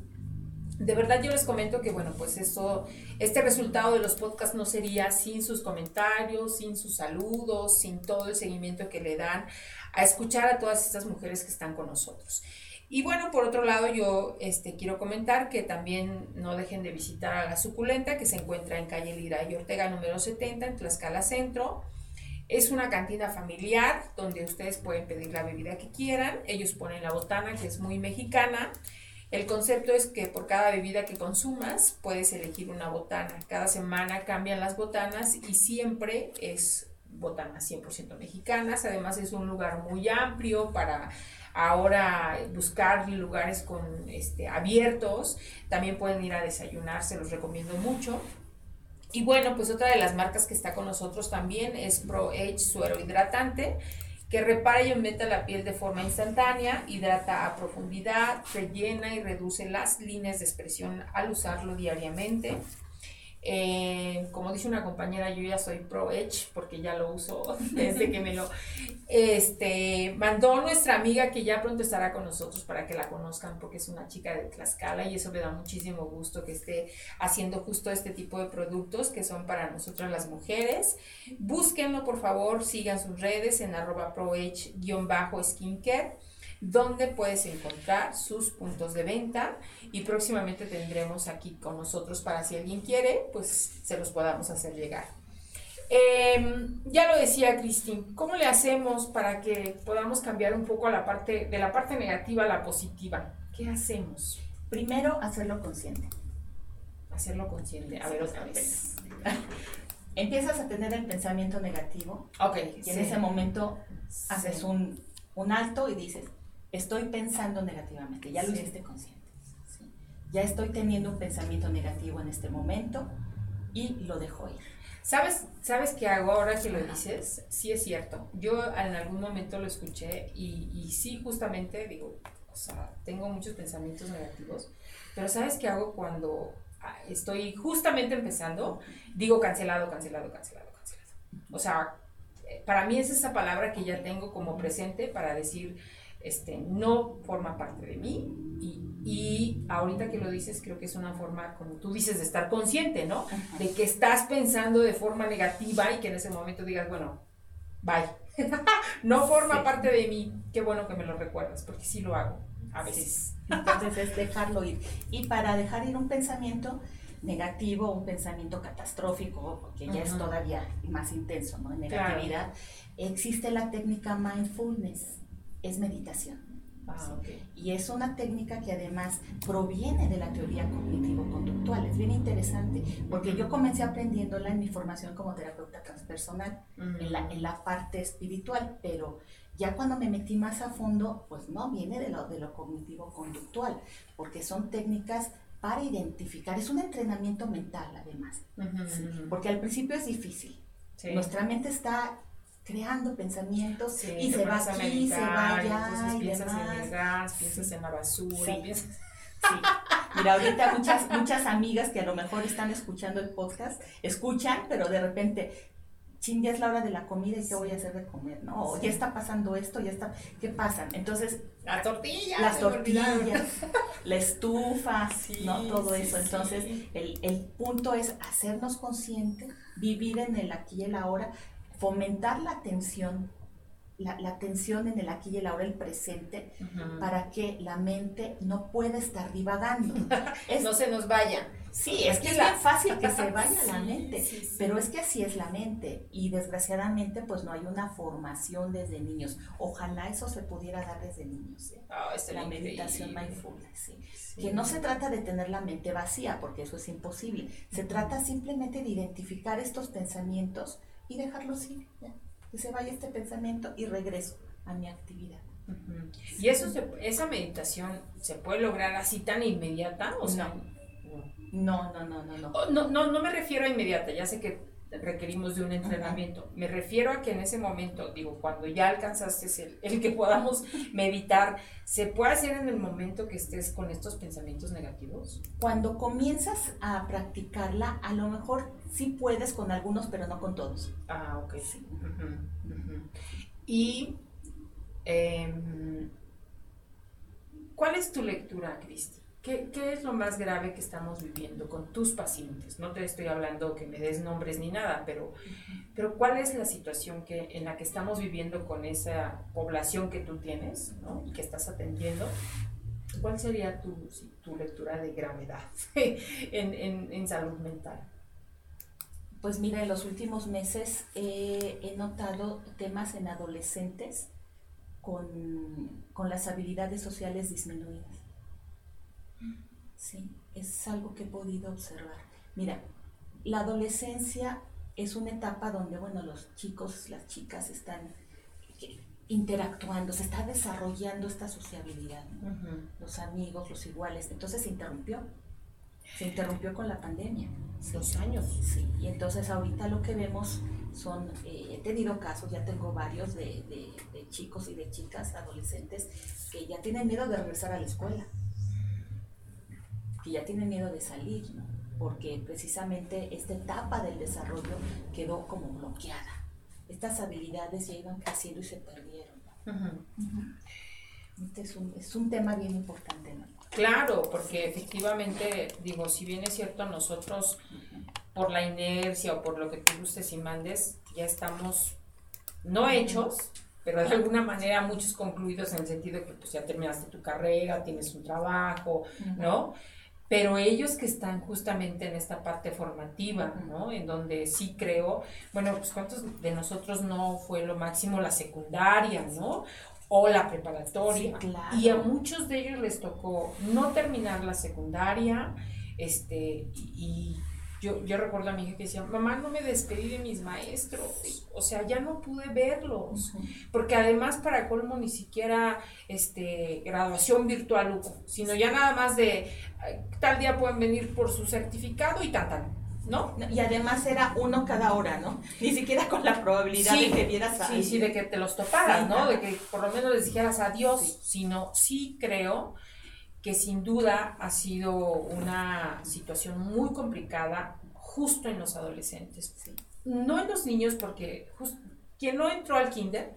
de verdad yo les comento que, bueno, pues esto, este resultado de los podcasts no sería sin sus comentarios, sin sus saludos, sin todo el seguimiento que le dan a escuchar a todas estas mujeres que están con nosotros. Y bueno, por otro lado, yo este, quiero comentar que también no dejen de visitar a La Suculenta, que se encuentra en calle Lira y Ortega número 70, en Tlaxcala Centro. Es una cantina familiar donde ustedes pueden pedir la bebida que quieran. Ellos ponen la botana, que es muy mexicana. El concepto es que por cada bebida que consumas puedes elegir una botana. Cada semana cambian las botanas y siempre es botanas 100% mexicanas. Además es un lugar muy amplio para ahora buscar lugares con este, abiertos. También pueden ir a desayunar, se los recomiendo mucho. Y bueno, pues otra de las marcas que está con nosotros también es Pro Age Suero Hidratante repara y aumenta la piel de forma instantánea, hidrata a profundidad, rellena y reduce las líneas de expresión al usarlo diariamente. Eh, como dice una compañera, yo ya soy pro Edge porque ya lo uso [laughs] desde que me lo este, mandó nuestra amiga que ya pronto estará con nosotros para que la conozcan porque es una chica de Tlaxcala y eso me da muchísimo gusto que esté haciendo justo este tipo de productos que son para nosotras las mujeres. Búsquenlo por favor, sigan sus redes en arroba proedge-skincare donde puedes encontrar sus puntos de venta y próximamente tendremos aquí con nosotros para si alguien quiere, pues se los podamos hacer llegar. Em, ya lo decía Cristín, ¿cómo le hacemos para que podamos cambiar un poco a la parte, de la parte negativa a la positiva? ¿Qué hacemos? Primero, hacerlo consciente. Hacerlo consciente. A ver, otra vez. [laughs] Empiezas a tener el pensamiento negativo. Ok. Y en ese momento haces un, un alto y dices, estoy pensando negativamente, ya lo hiciste consciente. Ya estoy teniendo un pensamiento negativo en este momento y lo dejo ir. ¿Sabes, ¿Sabes qué hago ahora que lo dices? Sí es cierto. Yo en algún momento lo escuché y, y sí justamente digo, o sea, tengo muchos pensamientos negativos, pero ¿sabes qué hago cuando ah, estoy justamente empezando? Digo cancelado, cancelado, cancelado, cancelado. O sea, eh, para mí es esa palabra que ya tengo como presente para decir, este, no forma parte de mí y, y, ahorita que lo dices creo que es una forma, como tú dices, de estar consciente, ¿no? De que estás pensando de forma negativa y que en ese momento digas, bueno, bye. [laughs] no forma parte de mí. Qué bueno que me lo recuerdas, porque sí lo hago a veces. Entonces es [laughs] dejarlo ir. Y para dejar ir un pensamiento negativo, un pensamiento catastrófico, porque ya es todavía más intenso, ¿no? En negatividad, existe la técnica mindfulness es meditación. Ah, y es una técnica que además proviene de la teoría cognitivo-conductual. Es bien interesante, porque yo comencé aprendiéndola en mi formación como terapeuta transpersonal, en, la, en la parte espiritual, pero ya cuando me metí más a fondo, pues no, viene de lo, de lo cognitivo-conductual, porque son técnicas para identificar, es un entrenamiento mental además, porque al principio es difícil. Nuestra mente está creando pensamientos y se va aquí, se va allá. Y piensas en el gas, piensas en la basura. Sí. Piensas... [laughs] Sí. Mira, ahorita muchas, muchas amigas que a lo mejor están escuchando el podcast, escuchan, pero de repente, ching, ya es la hora de la comida y qué voy a hacer de comer, ¿no? ya está pasando esto, ya está, ¿qué pasa? Entonces, la tortilla, las tortillas, la estufa, ¿no? Todo eso. Entonces, el, el punto es hacernos conscientes, vivir en el aquí y el ahora, fomentar la atención, la, la, atención en el aquí y el ahora, el presente, para que la mente no pueda estar divagando. [laughs] no se nos vaya. Sí, es que es bien fácil que se vaya la [laughs] mente, pero es que así es la mente y desgraciadamente pues no hay una formación desde niños. Ojalá eso se pudiera dar desde niños. ¿eh? Ah, la meditación mindfulness, que no se trata de tener la mente vacía, porque eso es imposible. Se trata simplemente de identificar estos pensamientos y dejarlo ir, que se vaya este pensamiento y regreso a mi actividad. ¿Y eso esa meditación se puede lograr así tan inmediata? O no, No, no, no, no, no. Oh, no, no, no me refiero a inmediata, ya sé que requerimos de un entrenamiento. Me refiero a que en ese momento, digo, cuando ya alcanzaste el, el, que podamos [laughs] meditar, ¿se puede hacer en el momento que estés con estos pensamientos negativos? Cuando comienzas a practicarla, a lo mejor sí puedes con algunos, pero no con todos. Ah, ok. Sí. Y, em, ¿cuál es tu lectura, Cristi? ¿Qué, es lo más grave que estamos viviendo con tus pacientes? No te estoy hablando que me des nombres ni nada, pero, pero ¿cuál es la situación que, en la que estamos viviendo con esa población que tú tienes ¿no? y que estás atendiendo? ¿Cuál sería tu, tu lectura de gravedad [laughs] en, en, en, salud mental? Pues mira, en los últimos meses he notado temas en adolescentes con, con las habilidades sociales disminuidas Sí, es algo que he podido observar. Mira, la adolescencia es una etapa donde, bueno, los chicos, las chicas están interactuando, se está desarrollando esta sociabilidad, los amigos, los iguales. Entonces se interrumpió, se interrumpió con la pandemia. Los años. Sí, y entonces ahorita lo que vemos son, eh, he tenido casos, ya tengo varios de, de chicos y de chicas adolescentes que ya tienen miedo de regresar a la escuela que ya tienen miedo de salir, ¿no? porque precisamente esta etapa del desarrollo quedó como bloqueada. Estas habilidades ya iban creciendo y se perdieron. Este es un, es un, tema bien importante. ¿no? Claro, porque efectivamente, digo, si bien es cierto, nosotros por la inercia o por lo que tú gustes y mandes, ya estamos no hechos, pero de alguna manera muchos concluidos en el sentido de que pues ya terminaste tu carrera, tienes un trabajo, ¿no? pero ellos que están justamente en esta parte formativa, ¿no? En donde sí creo, bueno, pues cuántos de nosotros no fue lo máximo la secundaria, ¿no? O la preparatoria. Y a muchos de ellos les tocó no terminar la secundaria, este, y yo, yo recuerdo a mi hija que decía, mamá, no me despedí de mis maestros, o sea, ya no pude verlos, porque además para colmo ni siquiera este, graduación virtual hubo, sino ya nada más de tal día pueden venir por su certificado y tal, tal. ¿No? Y además era uno cada hora, ¿no? Ni siquiera con la probabilidad de que vieras a Sí, sí, de que te los toparas, ¿no? De que por lo menos les dijeras adiós, sino sí creo que sin duda ha sido una situación muy complicada justo en los adolescentes. No en los niños, porque quien no entró al kinder,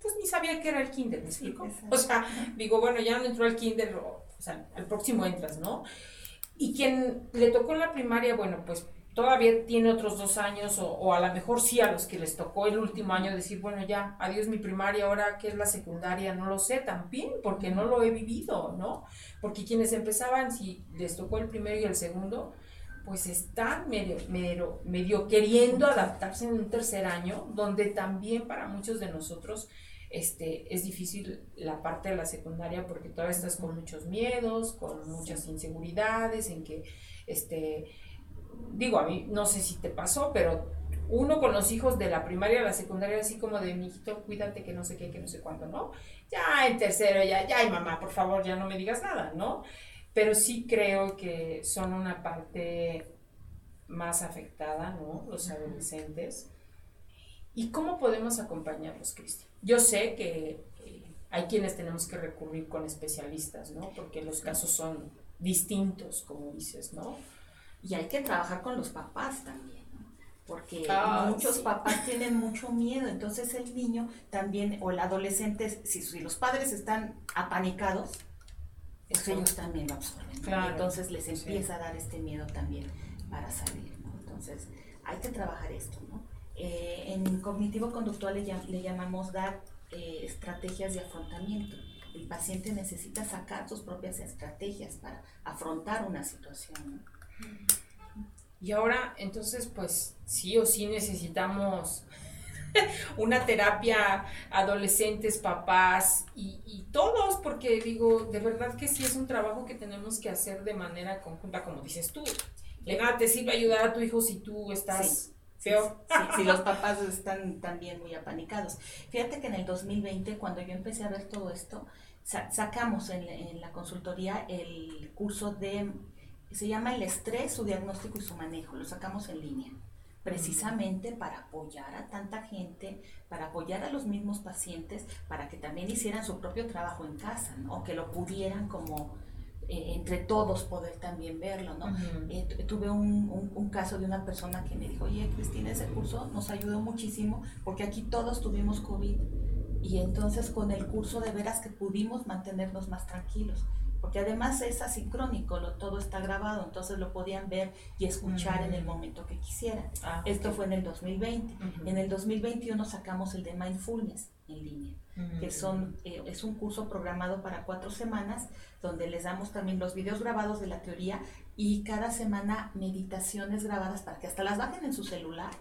pues ni sabía que era el kinder, ¿me explico? o sea, digo, bueno, ya no entró al kinder, o, sea, al próximo entras, ¿no? Y quien le tocó en la primaria, bueno, pues todavía tiene otros dos años o, o, a lo mejor sí a los que les tocó el último año decir, bueno, ya, adiós mi primaria, ahora qué es la secundaria, no lo sé también, porque no lo he vivido, ¿no? Porque quienes empezaban, si les tocó el primero y el segundo, pues están medio, medio, medio queriendo adaptarse en un tercer año, donde también para muchos de nosotros este, es difícil la parte de la secundaria porque todavía estás con muchos miedos, con muchas inseguridades, en que, este, digo, a mí no sé si te pasó, pero uno con los hijos de la primaria a la secundaria, así como de mi hijito, cuídate que no sé qué, que no sé cuándo, ¿no? Ya en tercero, ya, ya, y mamá, por favor, ya no me digas nada, ¿no? Pero sí creo que son una parte más afectada, ¿no? Los adolescentes. ¿Y cómo podemos acompañarlos, Cristi? Yo sé que hay quienes tenemos que recurrir con especialistas, ¿no? Porque los casos son distintos, como dices, ¿no? Y hay que trabajar con los papás también porque ah, muchos papás tienen mucho miedo, entonces el niño también, o el adolescente, si, los padres están apanicados, pues ellos también lo absorben. Entonces les empieza a dar este miedo también para salir, ¿no? Entonces hay que trabajar esto, ¿no? Eh, en cognitivo-conductual le, llamamos dar eh, estrategias de afrontamiento. El paciente necesita sacar sus propias estrategias para afrontar una situación, y ahora, entonces, pues sí o sí necesitamos [laughs] una terapia adolescentes, papás y, todos, porque digo, de verdad que sí es un trabajo que tenemos que hacer de manera conjunta, como dices tú. De nada te sirve ayudar a tu hijo si tú estás feo. si los papás están también muy apanicados. Fíjate que en el 2020, cuando yo empecé a ver todo esto, sacamos en, en la consultoría el curso de Se llama el estrés, su diagnóstico y su manejo. Lo sacamos en línea precisamente para apoyar a tanta gente, para apoyar a los mismos pacientes, para que también hicieran su propio trabajo en casa, ¿no? Que lo pudieran como eh, entre todos poder también verlo, ¿no? Eh, tuve un, un, caso de una persona que me dijo, oye, Cristina, ese curso nos ayudó muchísimo porque aquí todos tuvimos COVID y entonces con el curso de veras que pudimos mantenernos más tranquilos porque además es asincrónico, lo, todo está grabado, entonces lo podían ver y escuchar en el momento que quisieran. Ah, Esto fue en el 2020. En el 2021 sacamos el de Mindfulness en línea, que son, eh, es un curso programado para cuatro semanas, donde les damos también los videos grabados de la teoría y cada semana meditaciones grabadas para que hasta las bajen en su celular.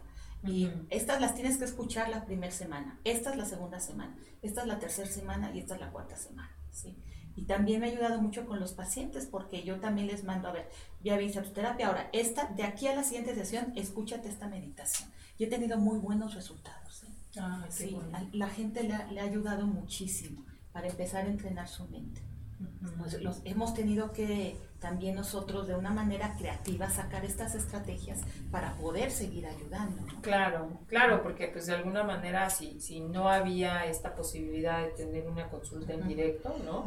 Y estas las tienes que escuchar la primera semana, esta es la segunda semana, esta es la tercera semana y esta es la cuarta semana. ¿sí? Y también me ha ayudado mucho con los pacientes porque yo también les mando, a ver, ya viste tu terapia, ahora esta, de aquí a la siguiente sesión, escúchate esta meditación. Y he tenido muy buenos resultados. ¿eh? Ah, sí, la gente le ha, ayudado muchísimo para empezar a entrenar su mente. Pues los, hemos tenido que también nosotros de una manera creativa sacar estas estrategias para poder seguir ayudando. Claro, claro, porque pues de alguna manera si, si no había esta posibilidad de tener una consulta en directo, ¿no?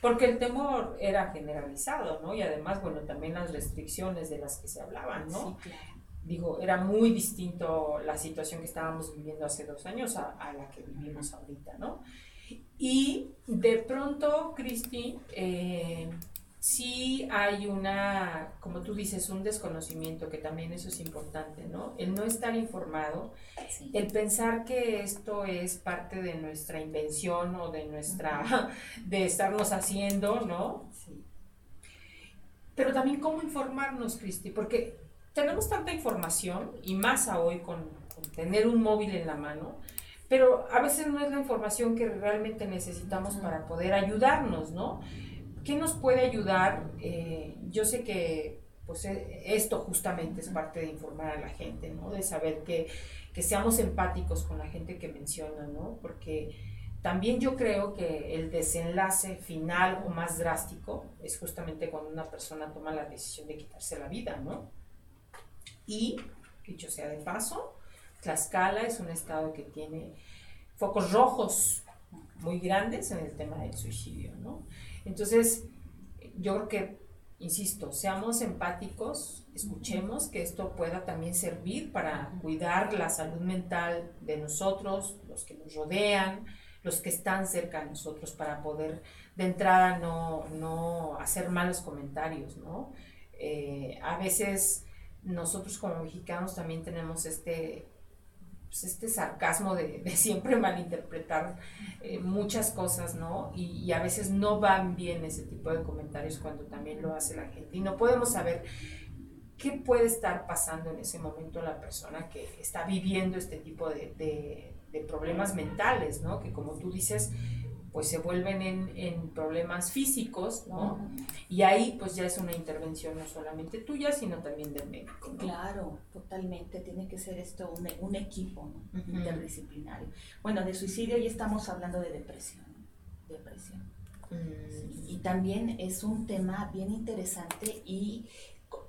Porque el temor era generalizado, ¿no? Y además, bueno, también las restricciones de las que se hablaban, ¿no? Sí, claro. Digo, era muy distinto la situación que estábamos viviendo hace dos años a, a la que vivimos ahorita, ¿no? Y de pronto, Cristi, eh, sí hay una, como tú dices, un desconocimiento, que también eso es importante, ¿no? El no estar informado, el pensar que esto es parte de nuestra invención o de nuestra, [laughs] de estarnos haciendo, ¿no? Sí. Pero también cómo informarnos, Cristi, porque tenemos tanta información, y más a hoy con tener un móvil en la mano, pero a veces no es la información que realmente necesitamos para poder ayudarnos, ¿no? ¿Qué nos puede ayudar? Eh, yo sé que pues e, esto justamente es parte de informar a la gente, ¿no? De saber que, que seamos empáticos con la gente que menciona, ¿no? Porque también yo creo que el desenlace final o más drástico es justamente cuando una persona toma la decisión de quitarse la vida, ¿no? Y, dicho sea de paso, Tlaxcala es un estado que tiene focos rojos muy grandes en el tema del suicidio, ¿no? Entonces, yo creo que, insisto, seamos empáticos, escuchemos que esto pueda también servir para cuidar la salud mental de nosotros, los que nos rodean, los que están cerca de nosotros, para poder de entrada no, no hacer malos comentarios, ¿no? Eh, a veces nosotros como mexicanos también tenemos este pues, este sarcasmo de, siempre malinterpretar eh, muchas cosas, ¿no? Y, a veces no van bien ese tipo de comentarios cuando también lo hace la gente. Y no podemos saber qué puede estar pasando en ese momento la persona que está viviendo este tipo de, de problemas mentales, ¿no? Que como tú dices, pues se vuelven en, problemas físicos, ¿no? Y ahí pues ya es una intervención no solamente tuya, sino también del médico. Claro, totalmente, tiene que ser esto un, equipo interdisciplinario. Bueno, de suicidio ya estamos hablando de depresión, depresión. Mm. y también es un tema bien interesante y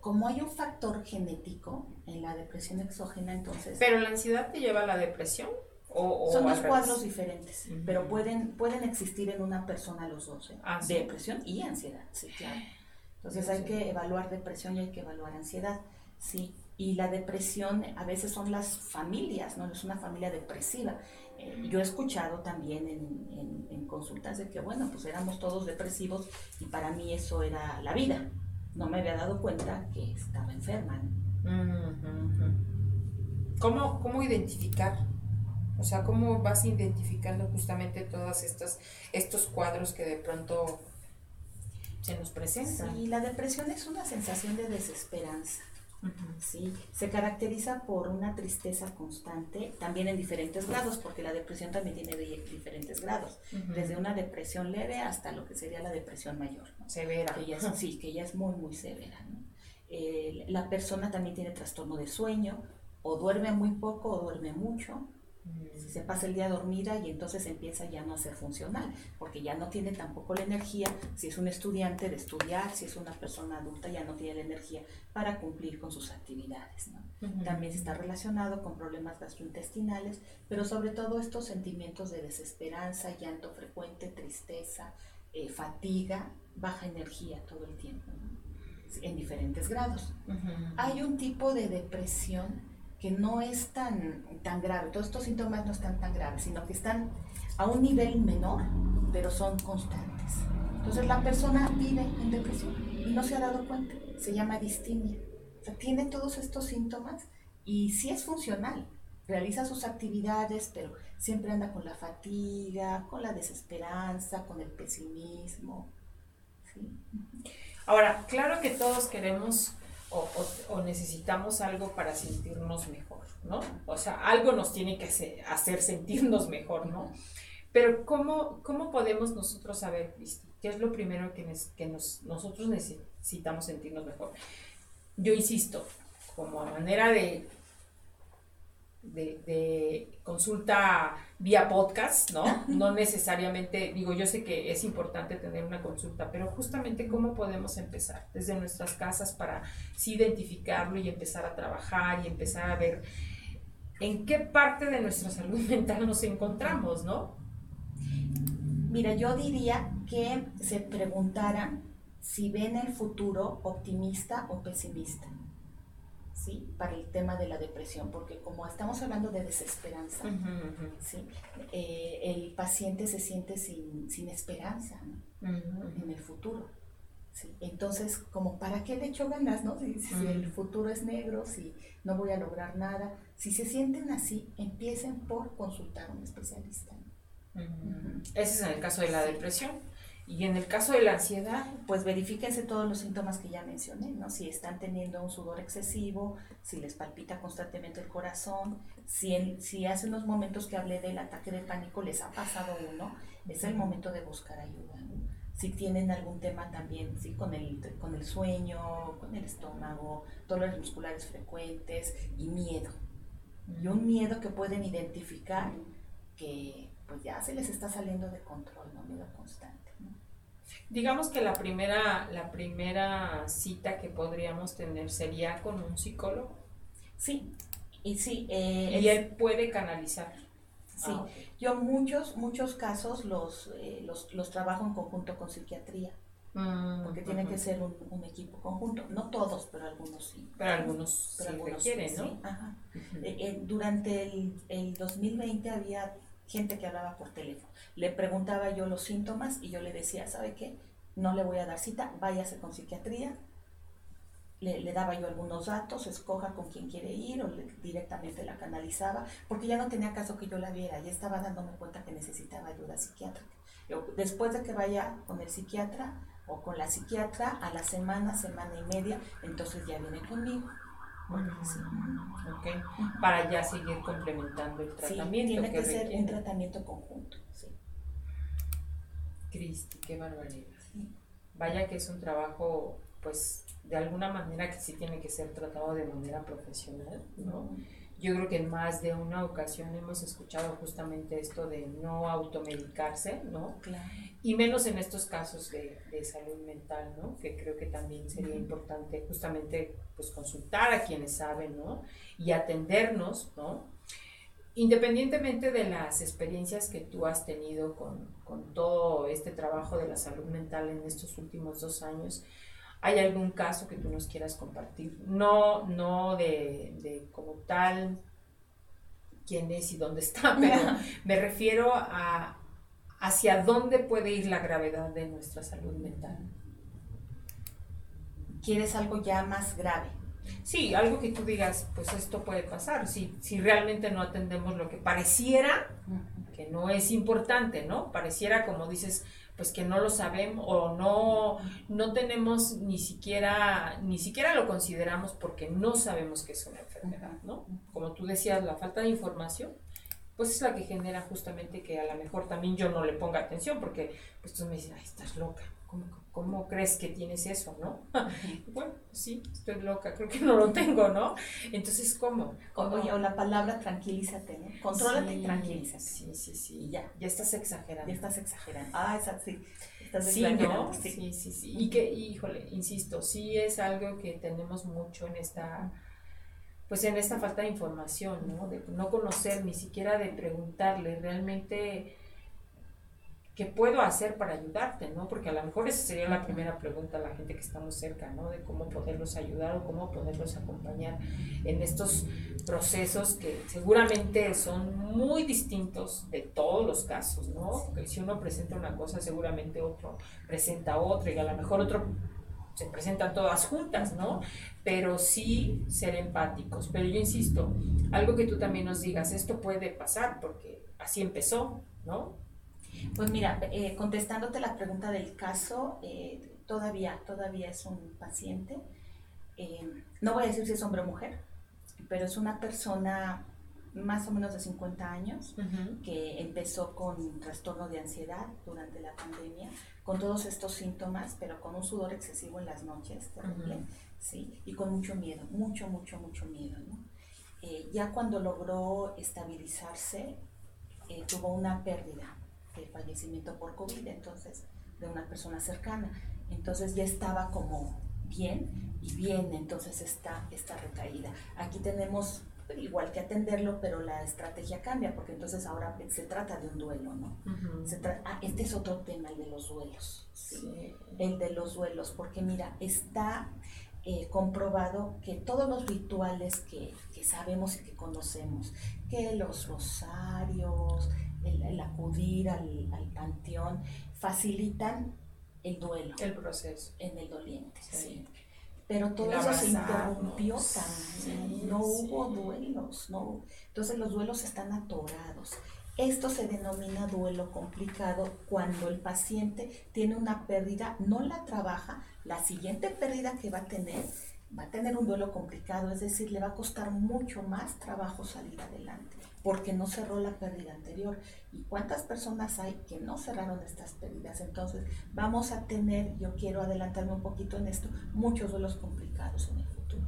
como hay un factor genético en la depresión exógena, entonces... Pero la ansiedad te lleva a la depresión. Son dos cuadros diferentes, pero pueden, pueden existir en una persona los dos, ¿eh? ah, depresión y ansiedad, sí, claro. Entonces hay que evaluar depresión y hay que evaluar ansiedad, sí. Y la depresión a veces son las familias, ¿no? Es una familia depresiva. Eh, yo he escuchado también en, en, consultas de que, bueno, pues éramos todos depresivos y para mí eso era la vida. No me había dado cuenta que estaba enferma. ¿Cómo, ¿Cómo identificar o sea, ¿cómo vas identificando justamente todos estos, estos cuadros que de pronto se nos presentan? Sí, la depresión es una sensación de desesperanza. Sí, se caracteriza por una tristeza constante, también en diferentes grados, porque la depresión también tiene diferentes grados, desde una depresión leve hasta lo que sería la depresión mayor. Severa. sí, que ya es muy, muy severa. Eh, la persona también tiene trastorno de sueño, o duerme muy poco o duerme mucho, Si se pasa el día dormida y entonces empieza ya no a ser funcional, porque ya no tiene tampoco la energía, si es un estudiante de estudiar, si es una persona adulta ya no tiene la energía para cumplir con sus actividades. También está relacionado con problemas gastrointestinales, pero sobre todo estos sentimientos de desesperanza, llanto frecuente, tristeza, eh, fatiga, baja energía todo el tiempo, en diferentes grados. Hay un tipo de depresión que no es tan, tan grave, todos estos síntomas no están tan graves, sino que están a un nivel menor, pero son constantes. Entonces la persona vive en depresión y no se ha dado cuenta, se llama distimia. O sea, tiene todos estos síntomas y sí es funcional, realiza sus actividades, pero siempre anda con la fatiga, con la desesperanza, con el pesimismo. Ahora, claro que todos queremos o, necesitamos algo para sentirnos mejor, ¿no? O sea, algo nos tiene que hacer, sentirnos mejor, ¿no? Pero ¿cómo, cómo podemos nosotros saber? ¿Qué es lo primero que, que nos, nosotros necesitamos sentirnos mejor? Yo insisto, como manera de de, consulta vía podcast, ¿no? [laughs] No necesariamente, digo, yo sé que es importante tener una consulta, pero justamente cómo podemos empezar desde nuestras casas para sí identificarlo y empezar a trabajar y empezar a ver en qué parte de nuestra salud [laughs] mental nos encontramos, ¿no? Mira, yo diría que se preguntaran si ven el futuro optimista o pesimista. ¿Sí? para el tema de la depresión, porque como estamos hablando de desesperanza, ¿sí? Eh, el paciente se siente sin, sin esperanza en el futuro. ¿sí? Entonces, como para qué le echo ganas, ¿no? Si, el futuro es negro, si no voy a lograr nada, si se sienten así, empiecen por consultar a un especialista. Ese es en el caso de la depresión. Y en el caso de la ansiedad, pues verifíquense todos los síntomas que ya mencioné, ¿no? Si están teniendo un sudor excesivo, si les palpita constantemente el corazón, si, si hace unos momentos que hablé del ataque de pánico les ha pasado uno, es el momento de buscar ayuda. Si tienen algún tema también, ¿sí? con, el, con el sueño, con el estómago, dolores musculares frecuentes y miedo. Y un miedo que pueden identificar que pues ya se les está saliendo de control, ¿no? Miedo constante. Digamos que la primera, la primera cita que podríamos tener sería con un psicólogo. Sí, y sí. Eh, y él puede canalizar. Sí, ah, yo muchos, muchos casos los, eh, los, los, trabajo en conjunto con psiquiatría. Mm, porque tiene que ser un, equipo conjunto. No todos, pero algunos sí. Pero algunos pero algunos quieren, ¿no? Ajá. Eh, durante el, el 2020 había gente que hablaba por teléfono. Le preguntaba yo los síntomas y yo le decía, ¿sabe qué? No le voy a dar cita, váyase con psiquiatría. Le, daba yo algunos datos, escoja con quién quiere ir o directamente la canalizaba, porque ya no tenía caso que yo la viera, ya estaba dándome cuenta que necesitaba ayuda psiquiátrica. después de que vaya con el psiquiatra o con la psiquiatra, a la semana, semana y media, entonces ya viene conmigo. Okay. Para ya seguir complementando el tratamiento. tiene que, ser un tratamiento conjunto. Sí. Cristi, qué barbaridad. Vaya que es un trabajo, pues, de alguna manera que sí tiene que ser tratado de manera profesional, ¿no? Yo creo que en más de una ocasión hemos escuchado justamente esto de no automedicarse, ¿no? Claro. Y menos en estos casos de, de salud mental, ¿no? Que creo que también sería importante justamente pues consultar a quienes saben, ¿no? Y atendernos, ¿no? Independientemente de las experiencias que tú has tenido con, con todo este trabajo de la salud mental en estos últimos dos años, ¿Hay algún caso que tú nos quieras compartir? No, no de, como tal quién es y dónde está, [laughs] pero [laughs] me refiero a hacia dónde puede ir la gravedad de nuestra salud mental. ¿Quieres algo ya más grave? Sí, algo que tú digas, pues esto puede pasar, si, si realmente no atendemos lo que pareciera, que no es importante, ¿no? Pareciera, como dices, pues que no lo sabemos o no, no tenemos ni siquiera, ni siquiera lo consideramos porque no sabemos que es una enfermedad, ¿no? Como tú decías, la falta de información, pues es la que genera justamente que a lo mejor también yo no le ponga atención porque pues tú me dices, ay, estás loca, ¿cómo, crees que tienes eso, no? [laughs] bueno, sí, estoy loca, creo que no lo tengo, ¿no? Entonces, ¿cómo? Oye, o la palabra tranquilízate, ¿no? Contrólate y tranquilízate. Sí, sí, sí, ya, ya estás exagerando. Ya estás exagerando. Ah, exacto, sí. sí, ¿no? Sí. sí, sí, sí. Y que, híjole, insisto, sí es algo que tenemos mucho en esta pues en esta falta de información, ¿no? De no conocer, ni siquiera de preguntarle realmente qué puedo hacer para ayudarte, ¿no? Porque a lo mejor esa sería la primera pregunta a la gente que estamos cerca, ¿no? De cómo poderlos ayudar o cómo poderlos acompañar en estos procesos que seguramente son muy distintos de todos los casos, ¿no? Que si uno presenta una cosa, seguramente otro presenta otra y a lo mejor otro se presentan todas juntas, ¿no? Pero sí ser empáticos. Pero yo insisto, algo que tú también nos digas, esto puede pasar porque así empezó, ¿no? Pues mira, eh, contestándote la pregunta del caso, eh, todavía, todavía es un paciente. Eh, no voy a decir si es hombre o mujer, pero es una persona más o menos de 50 años, que empezó con trastorno de ansiedad durante la pandemia, con todos estos síntomas, pero con un sudor excesivo en las noches, terrible, ¿sí? Y con mucho miedo, mucho, mucho, mucho miedo, ¿no? Eh, ya cuando logró estabilizarse, eh, tuvo una pérdida de fallecimiento por COVID, entonces, de una persona cercana. Entonces ya estaba como bien y bien, entonces está esta recaída. Aquí tenemos igual que atenderlo, pero la estrategia cambia, porque entonces ahora se trata de un duelo, ¿no? ah, este es otro tema, el de los duelos, ¿sí? el de los duelos, porque mira, está eh, comprobado que todos los rituales que, que, sabemos y que conocemos, que los rosarios, el, acudir al, al, panteón, facilitan el duelo. El proceso. En el doliente, sí pero todo eso se interrumpió también, no hubo duelos, no. Entonces los duelos están atorados. Esto se denomina duelo complicado cuando el paciente tiene una pérdida, no la trabaja, la siguiente pérdida que va a tener va a tener un duelo complicado, es decir, le va a costar mucho más trabajo salir adelante porque no cerró la pérdida anterior. ¿Y cuántas personas hay que no cerraron estas pérdidas? Entonces, vamos a tener, yo quiero adelantarme un poquito en esto, muchos duelos complicados en el futuro.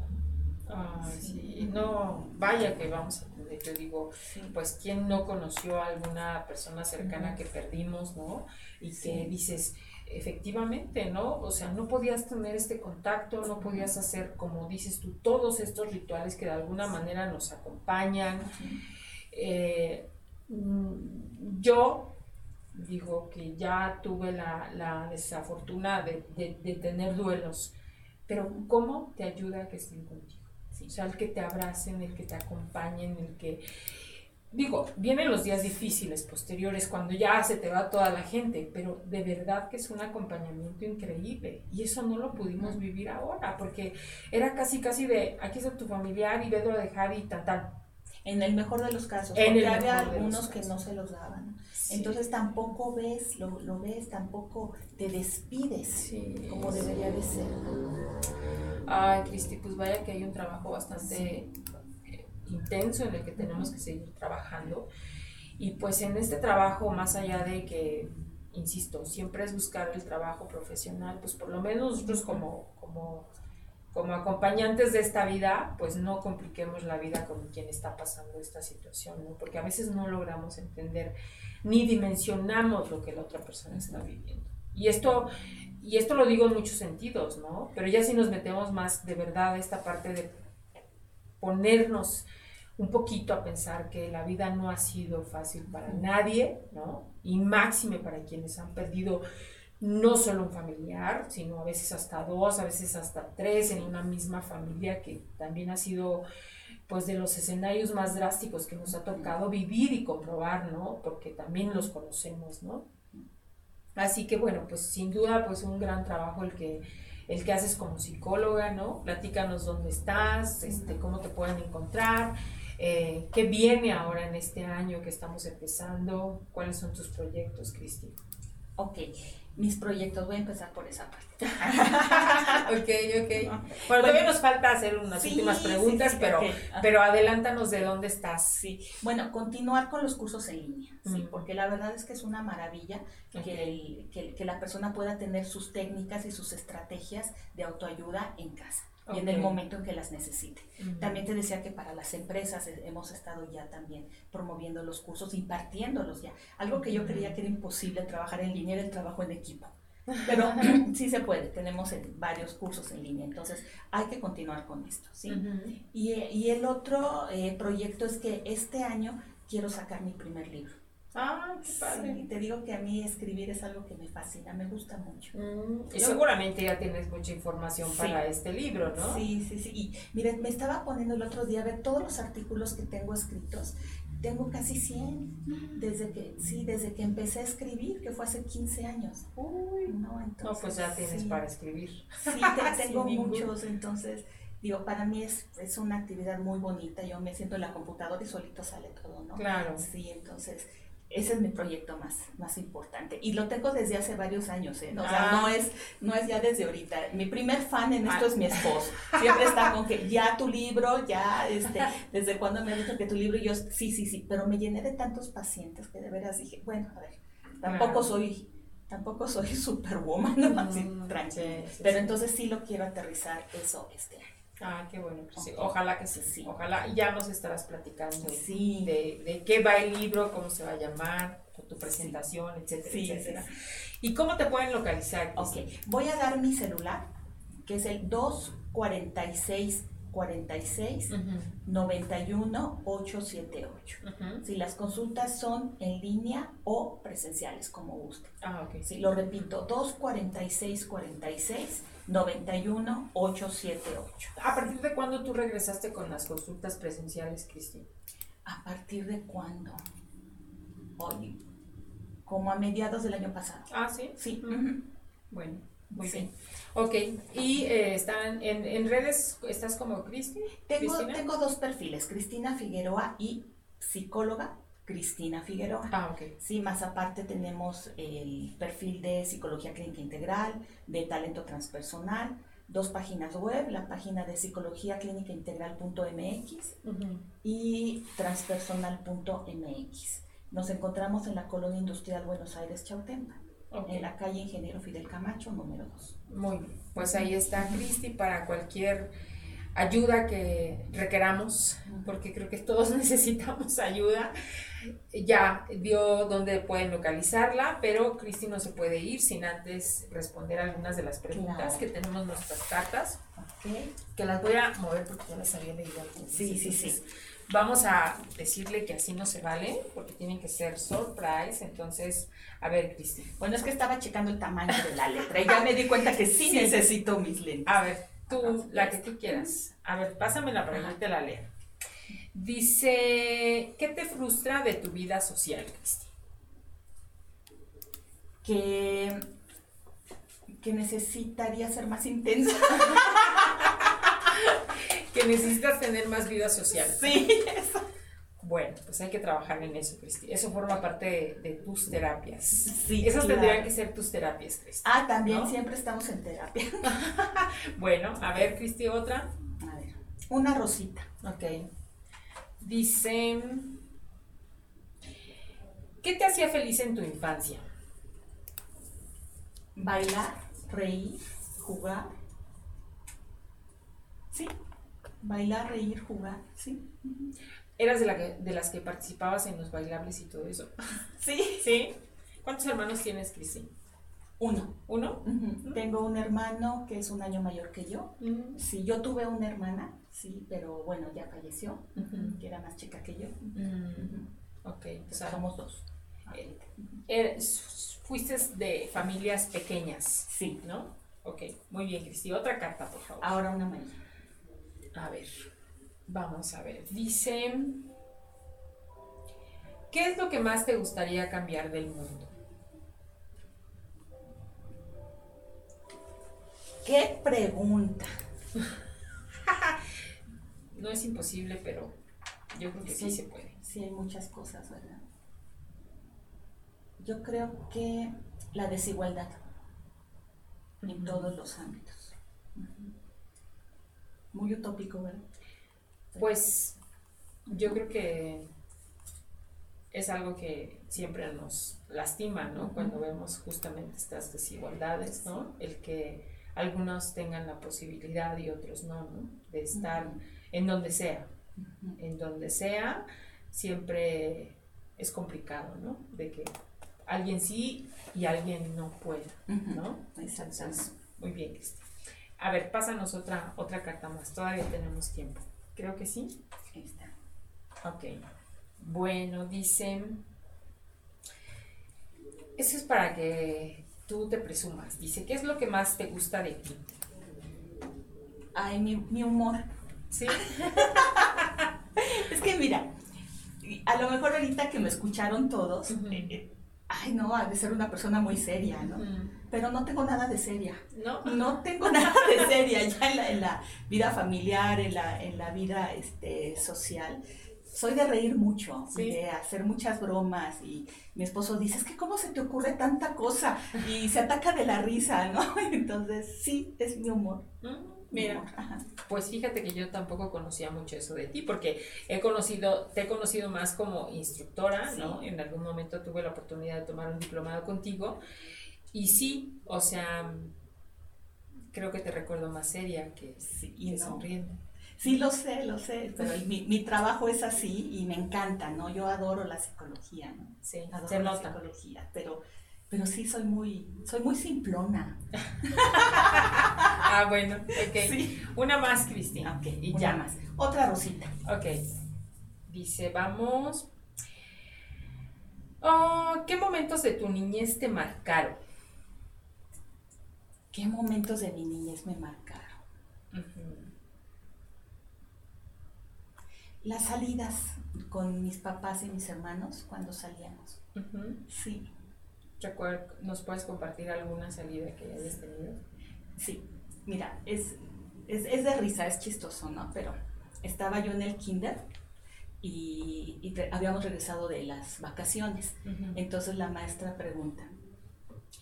Ay, sí, no, vaya que vamos a tener, yo digo, pues, ¿quién no conoció a alguna persona cercana que perdimos, no? Y que dices, efectivamente, ¿no? O sea, no podías tener este contacto, no podías hacer, como dices tú, todos estos rituales que de alguna manera nos acompañan. Eh, mm, yo digo que ya tuve la, la desafortuna de, de, tener duelos, pero ¿cómo te ayuda a que estén contigo? O sea, el que te abracen, el que te acompañen, el que... Digo, vienen los días difíciles posteriores cuando ya se te va toda la gente, pero de verdad que es un acompañamiento increíble. Y eso no lo pudimos vivir ahora porque era casi casi de aquí está tu familiar y vedlo a dejar y tal, tal en el mejor de los casos, porque había algunos que no se los daban. Entonces tampoco ves, lo, lo, ves, tampoco te despides como debería de ser. Ay, Cristi, pues vaya que hay un trabajo bastante intenso en el que tenemos que seguir trabajando. Y pues en este trabajo, más allá de que, insisto, siempre es buscar el trabajo profesional, pues por lo menos nosotros como, como como acompañantes de esta vida, pues no compliquemos la vida con quien está pasando esta situación, ¿no? Porque a veces no logramos entender ni dimensionamos lo que la otra persona está viviendo. Y esto, y esto lo digo en muchos sentidos, ¿no? Pero ya si nos metemos más de verdad a esta parte de ponernos un poquito a pensar que la vida no ha sido fácil para nadie, ¿no? Y máxime para quienes han perdido no solo un familiar, sino a veces hasta dos, a veces hasta tres en una misma familia, que también ha sido pues de los escenarios más drásticos que nos ha tocado vivir y comprobar, ¿no? Porque también los conocemos, ¿no? Así que bueno, pues sin duda pues un gran trabajo el que el que haces como psicóloga, ¿no? Platícanos dónde estás, este, cómo te pueden encontrar, eh, qué viene ahora en este año que estamos empezando, cuáles son tus proyectos, Cristina. Ok, mis proyectos, voy a empezar por esa parte. [laughs] ok, ok. Bueno, todavía nos falta hacer unas últimas preguntas, pero, pero adelántanos de dónde estás. Sí, bueno, continuar con los cursos en línea, sí, porque la verdad es que es una maravilla que, que, la persona pueda tener sus técnicas y sus estrategias de autoayuda en casa y en el momento en que las necesite. También te decía que para las empresas hemos estado ya también promoviendo los cursos, impartiéndolos ya. Algo que yo creía que era imposible trabajar en línea era el trabajo en equipo. [laughs] Pero [clears throat] sí se puede, tenemos varios cursos en línea, entonces hay que continuar con esto, ¿sí? y, y, el otro eh, proyecto es que este año quiero sacar mi primer libro. Ah, qué padre. Sí, te digo que a mí escribir es algo que me fascina, me gusta mucho. Mm, y seguramente ya tienes mucha información para este libro, ¿no? Sí, sí, sí. Y miren, me estaba poniendo el otro día a ver todos los artículos que tengo escritos. Tengo casi 100 desde que, sí, desde que empecé a escribir, que fue hace 15 años. Uy, no, entonces, no pues ya tienes para escribir. Sí, [laughs] tengo muchos, entonces digo, para mí es, es una actividad muy bonita, yo me siento en la computadora y solito sale todo, ¿no? Claro. Sí, entonces ese es mi proyecto más, más importante. Y lo tengo desde hace varios años, ¿eh? O sea, no ah. es, no es ya desde ahorita. Mi primer fan en esto es mi esposo. Siempre está con que ya tu libro, ya, este, desde cuando me ha dicho que tu libro, y yo, sí, sí, sí, pero me llené de tantos pacientes que de veras dije, bueno, a ver, tampoco soy, tampoco soy [laughs] superwoman, no, así, mm, pero entonces sí lo quiero aterrizar eso este año. Ah, qué bueno. sí. Ojalá que sí, sí. Ojalá ya nos estarás platicando sí. de, de, qué va el libro, cómo se va a llamar, tu presentación, etcétera, etcétera. ¿Y cómo te pueden localizar? Ok, voy a dar mi celular, que es el 246 46 91 878. Si las consultas son en línea o presenciales, como guste. Ah, ok. Si lo repito, 246 46 91 878. ¿A partir de cuándo tú regresaste con las consultas presenciales, Cristina? ¿A partir de cuándo? Hoy, como a mediados del año pasado. Ah, sí. Sí. Bueno, muy bien. Ok, y eh, están en, en, redes, ¿estás como Cristi? Tengo, tengo dos perfiles, Cristina Figueroa y psicóloga Cristina Figueroa. Ah, ok. Sí, más aparte tenemos el perfil de Psicología Clínica Integral, de Talento Transpersonal, dos páginas web, la página de psicología clínica integral.mx y transpersonal.mx. Nos encontramos en la colonia industrial Buenos Aires Chautempa, en la calle Ingeniero Fidel Camacho, número 2. Muy bien, pues ahí está Cristi para cualquier ayuda que requeramos, porque creo que todos [laughs] necesitamos ayuda. Ya dio dónde pueden localizarla, pero Cristi no se puede ir sin antes responder algunas de las preguntas que tenemos en nuestras cartas, que las voy a mover porque ya las había leído Sí, sí, sí. Vamos a decirle que así no se vale, porque tienen que ser surprise. Entonces, a ver, Cristi. Bueno, es que estaba checando el tamaño de la letra y ya me di cuenta que sí, necesito mis lentes. A ver, tú, la que tú quieras. A ver, pásame la pregunta y la leo. Dice, ¿qué te frustra de tu vida social, Cristi? Que, que necesitaría ser más intensa. [laughs] que necesitas tener más vida social. Sí, eso. Bueno, pues hay que trabajar en eso, Cristi. Eso forma parte de, tus terapias. Sí, Esas tendrían que ser tus terapias, Cristi. Ah, también siempre estamos en terapia. [laughs] bueno, a ver, Cristi, otra. A ver, una rosita. Ok. Dice, ¿qué te hacía feliz en tu infancia? Bailar, reír, jugar. Sí, bailar, reír, jugar, sí. ¿Eras de, la de las que participabas en los bailables y todo eso? [laughs] Sí. ¿Sí? ¿Cuántos hermanos tienes, Cristi? Uno. ¿Uno? Tengo un hermano que es un año mayor que yo. Sí, yo tuve una hermana sí, pero bueno, ya falleció, que era más chica que yo. Ok, o sea, somos dos. Eh, fuiste de familias pequeñas. Sí. ¿No? Ok, muy bien, Cristi. Otra carta, por favor. Ahora una mañana. A ver, vamos a ver. Dice, ¿qué es lo que más te gustaría cambiar del mundo? ¿Qué pregunta? [laughs] no es imposible, pero yo creo que sí, se puede. Sí, hay muchas cosas, ¿verdad? Yo creo que la desigualdad en todos los ámbitos. Muy utópico, ¿verdad? Pues yo creo que es algo que siempre nos lastima, ¿no? Cuando vemos justamente estas desigualdades, ¿no? El que algunos tengan la posibilidad y otros no, ¿no? De estar en donde sea. En donde sea, siempre es complicado, ¿no? De que alguien sí y alguien no pueda, ¿no? Entonces, muy bien, Cristi. A ver, pásanos otra, otra carta más. Todavía tenemos tiempo. Creo que sí. Ahí está. Ok. Bueno, dice. Eso es para que tú te presumas. Dice, ¿qué es lo que más te gusta de ti? Ay, mi, humor. Sí. [laughs] es que mira, a lo mejor ahorita que me escucharon todos, ay, no, ha de ser una persona muy seria, ¿no? Pero no tengo nada de seria. ¿No? No tengo [laughs] nada de seria ya en la, vida familiar, en la, en la vida este, social. Soy de reír mucho, de hacer muchas bromas y mi esposo dice, es que cómo se te ocurre tanta cosa y se ataca de la risa, ¿no? [laughs] Entonces, sí, es mi humor. Mm. Mira, pues fíjate que yo tampoco conocía mucho eso de ti, porque he conocido, te he conocido más como instructora, ¿no? En algún momento tuve la oportunidad de tomar un diplomado contigo. Y sí, o sea, creo que te recuerdo más seria que, sí, sonriendo. Sí, lo sé, lo sé, pero mi, mi, trabajo es así y me encanta, ¿no? Yo adoro la psicología, ¿no? Sí, adoro la psicología, pero pero sí soy muy, soy muy simplona. ah, bueno, ok. Una más, Cristina. Ok, y ya más. Otra rosita. Ok. Dice, vamos. Oh, ¿Qué momentos de tu niñez te marcaron? ¿Qué momentos de mi niñez me marcaron? Las salidas con mis papás y mis hermanos cuando salíamos. Sí ¿Nos puedes compartir alguna salida que hayas tenido? Sí, mira, es, es, de risa, es chistoso, ¿no? Pero estaba yo en el kinder y, habíamos regresado de las vacaciones. Entonces la maestra pregunta,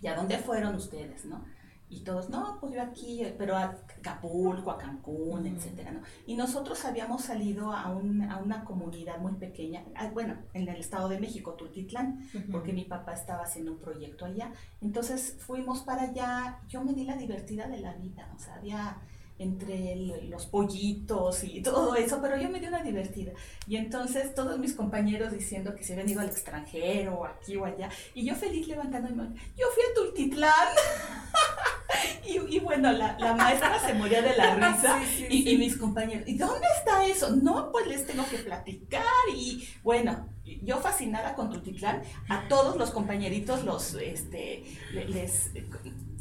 ¿y a dónde fueron ustedes, no? Y todos, no, pues yo aquí, pero a Acapulco, a Cancún, etcétera, ¿no? Y nosotros habíamos salido a, a, una comunidad muy pequeña, ah, bueno, en el Estado de México, Tultitlán, porque mi papá estaba haciendo un proyecto allá. Entonces fuimos para allá, yo me di la divertida de la vida, o sea, había entre los pollitos y todo eso, pero yo me di una divertida. Y entonces todos mis compañeros diciendo que se habían ido al extranjero, aquí o allá, y yo feliz levantando mi mano, yo fui a Tultitlán. [laughs] [laughs] y, bueno, la, maestra se moría de la [laughs] risa y, y, mis compañeros, ¿y dónde está eso? No, pues les tengo que platicar y bueno, yo fascinada con Tultitlán, a todos los compañeritos los, este, les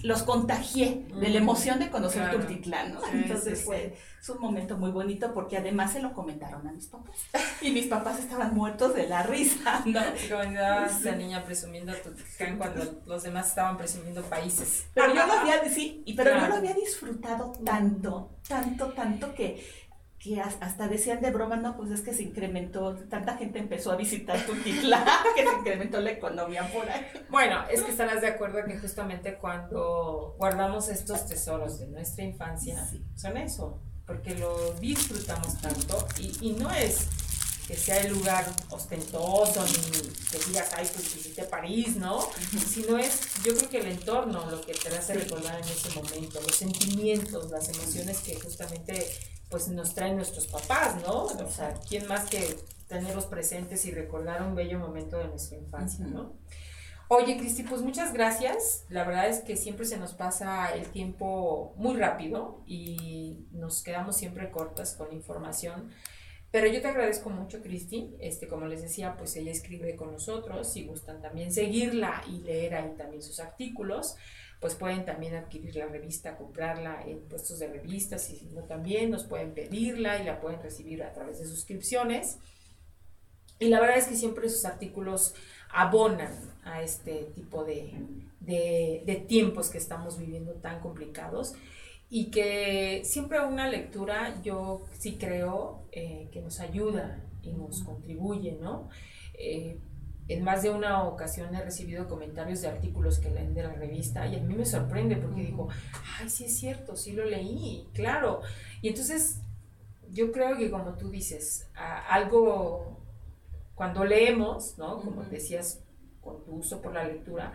los contagié de la emoción de conocer Tultitlán, ¿no? Entonces fue un momento muy bonito porque además se lo comentaron a mis papás y mis papás estaban muertos de la risa, [laughs] ¿no? Como esa niña presumiendo Tultitlán cuando los demás estaban presumiendo países. Pero yo lo había, sí, pero yo lo había disfrutado tanto, tanto, tanto que que hasta decían de broma, no, pues es que se incrementó, tanta gente empezó a visitar Tultitlán, [laughs] que se incrementó la economía por ahí. Bueno, es que estarás de acuerdo que justamente cuando guardamos estos tesoros de nuestra infancia, son eso, porque lo disfrutamos tanto y, no es que sea el lugar ostentoso, ni que digas, ay, pues visité París, ¿no? Sino es, yo creo que el entorno lo que te hace recordar en ese momento, los sentimientos, las emociones que justamente pues nos traen nuestros papás, ¿no? O sea, ¿quién más que tenerlos presentes y recordar un bello momento de nuestra infancia, ¿no? Oye, Cristi, pues muchas gracias. La verdad es que siempre se nos pasa el tiempo muy rápido y nos quedamos siempre cortas con información. Pero yo te agradezco mucho, Cristi. Este, como les decía, pues ella escribe con nosotros. Si gustan también seguirla y leer ahí también sus artículos pues pueden también adquirir la revista, comprarla en puestos de revistas y si no también nos pueden pedirla y la pueden recibir a través de suscripciones. Y la verdad es que siempre sus artículos abonan a este tipo de, tiempos que estamos viviendo tan complicados y que siempre una lectura yo sí creo eh, que nos ayuda y nos contribuye, ¿no? Eh, en más de una ocasión he recibido comentarios de artículos que leen de la revista y a mí me sorprende porque digo, ay, sí es cierto, sí lo leí, claro. Y entonces yo creo que como tú dices, algo, cuando leemos, ¿no? Como decías, con tu uso por la lectura,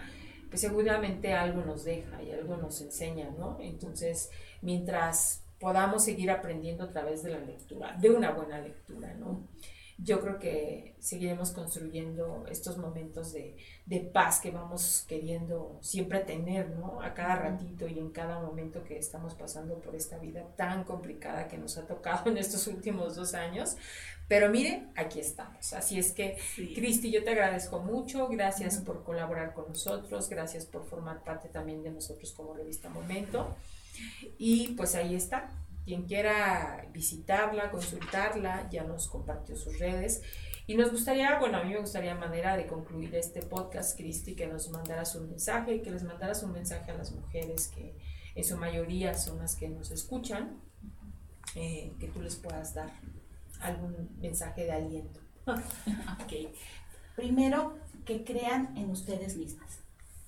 pues seguramente algo nos deja y algo nos enseña, ¿no? Entonces, mientras podamos seguir aprendiendo a través de la lectura, de una buena lectura, ¿no? Yo creo que seguiremos construyendo estos momentos de, paz que vamos queriendo siempre tener, ¿no? A cada ratito y en cada momento que estamos pasando por esta vida tan complicada que nos ha tocado [laughs] en estos últimos dos años. Pero mire, aquí estamos. Así es que, Cristi, yo te agradezco mucho. Gracias por colaborar con nosotros. Gracias por formar parte también de nosotros como revista Momento. Y pues ahí está quien quiera visitarla, consultarla, ya nos compartió sus redes. Y nos gustaría, bueno, a mí me gustaría manera de concluir este podcast, Cristi, que nos mandaras un mensaje, que les mandaras un mensaje a las mujeres que en su mayoría son las que nos escuchan, eh, que tú les puedas dar algún mensaje de aliento. [laughs] okay. Primero, que crean en ustedes mismas.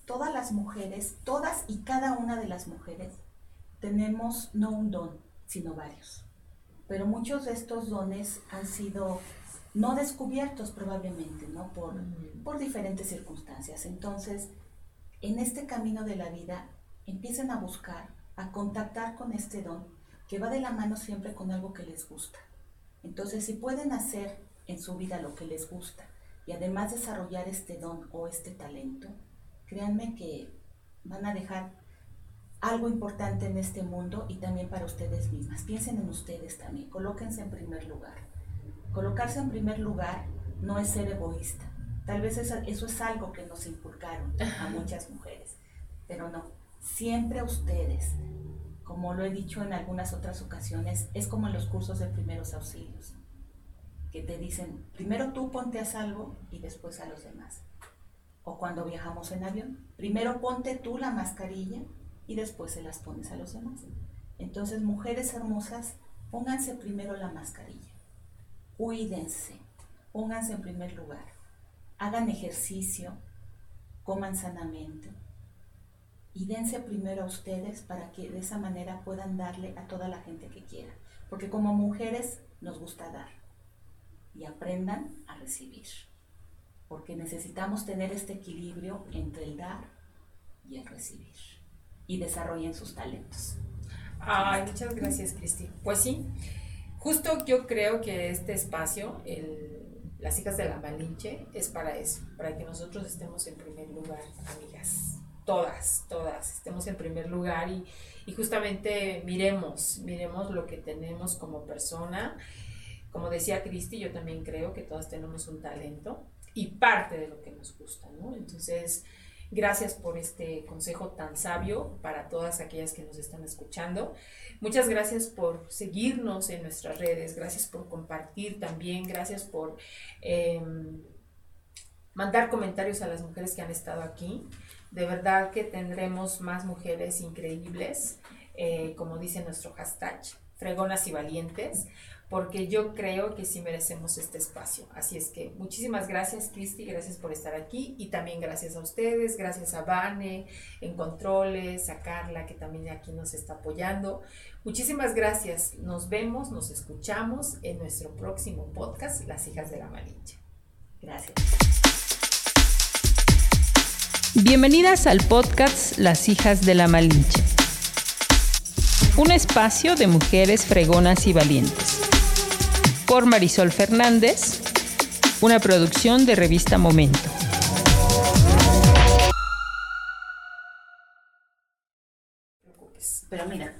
Todas las mujeres, todas y cada una de las mujeres, tenemos no un don, sino varios. Pero muchos de estos dones han sido no descubiertos probablemente, ¿no? Por, por diferentes circunstancias. Entonces, en este camino de la vida, empiecen a buscar, a contactar con este don, que va de la mano siempre con algo que les gusta. Entonces, si pueden hacer en su vida lo que les gusta y además desarrollar este don o este talento, créanme que van a dejar algo importante en este mundo y también para ustedes mismas. Piensen en ustedes también, colóquense en primer lugar. Colocarse en primer lugar no es ser egoísta. Tal vez eso, es algo que nos inculcaron a [laughs] muchas mujeres, pero no. Siempre ustedes, como lo he dicho en algunas otras ocasiones, es como en los cursos de primeros auxilios, que te dicen, primero tú ponte a salvo y después a los demás. O cuando viajamos en avión, primero ponte tú la mascarilla y después se las pones a los demás. Entonces, mujeres hermosas, pónganse primero la mascarilla, cuídense, pónganse en primer lugar, hagan ejercicio, coman sanamente y dense primero a ustedes para que de esa manera puedan darle a toda la gente que quiera. Porque como mujeres nos gusta dar y aprendan a recibir. Porque necesitamos tener este equilibrio entre el dar y el recibir y desarrollen sus talentos. Ay, muchas gracias, Cristi. Pues sí, justo yo creo que este espacio, las hijas de la Malinche, es para eso, para que nosotros estemos en primer lugar, amigas. Todas, todas, estemos en primer lugar y, y justamente miremos, miremos lo que tenemos como persona. Como decía Cristi, yo también creo que todas tenemos un talento y parte de lo que nos gusta, ¿no? Entonces, Gracias por este consejo tan sabio para todas aquellas que nos están escuchando. Muchas gracias por seguirnos en nuestras redes, gracias por compartir también, gracias por em, mandar comentarios a las mujeres que han estado aquí. De verdad que tendremos más mujeres increíbles, eh, como dice nuestro hashtag, fregonas y valientes porque yo creo que sí merecemos este espacio. Así es que muchísimas gracias, Cristi, gracias por estar aquí y también gracias a ustedes, gracias a Vane en controles, a Carla que también aquí nos está apoyando. Muchísimas gracias. Nos vemos, nos escuchamos en nuestro próximo podcast, Las hijas de la Malinche. Gracias. Bienvenidas al podcast Las hijas de la Malinche. Un espacio de mujeres fregonas y valientes por Marisol Fernández, una producción de revista Momento. Pero mira,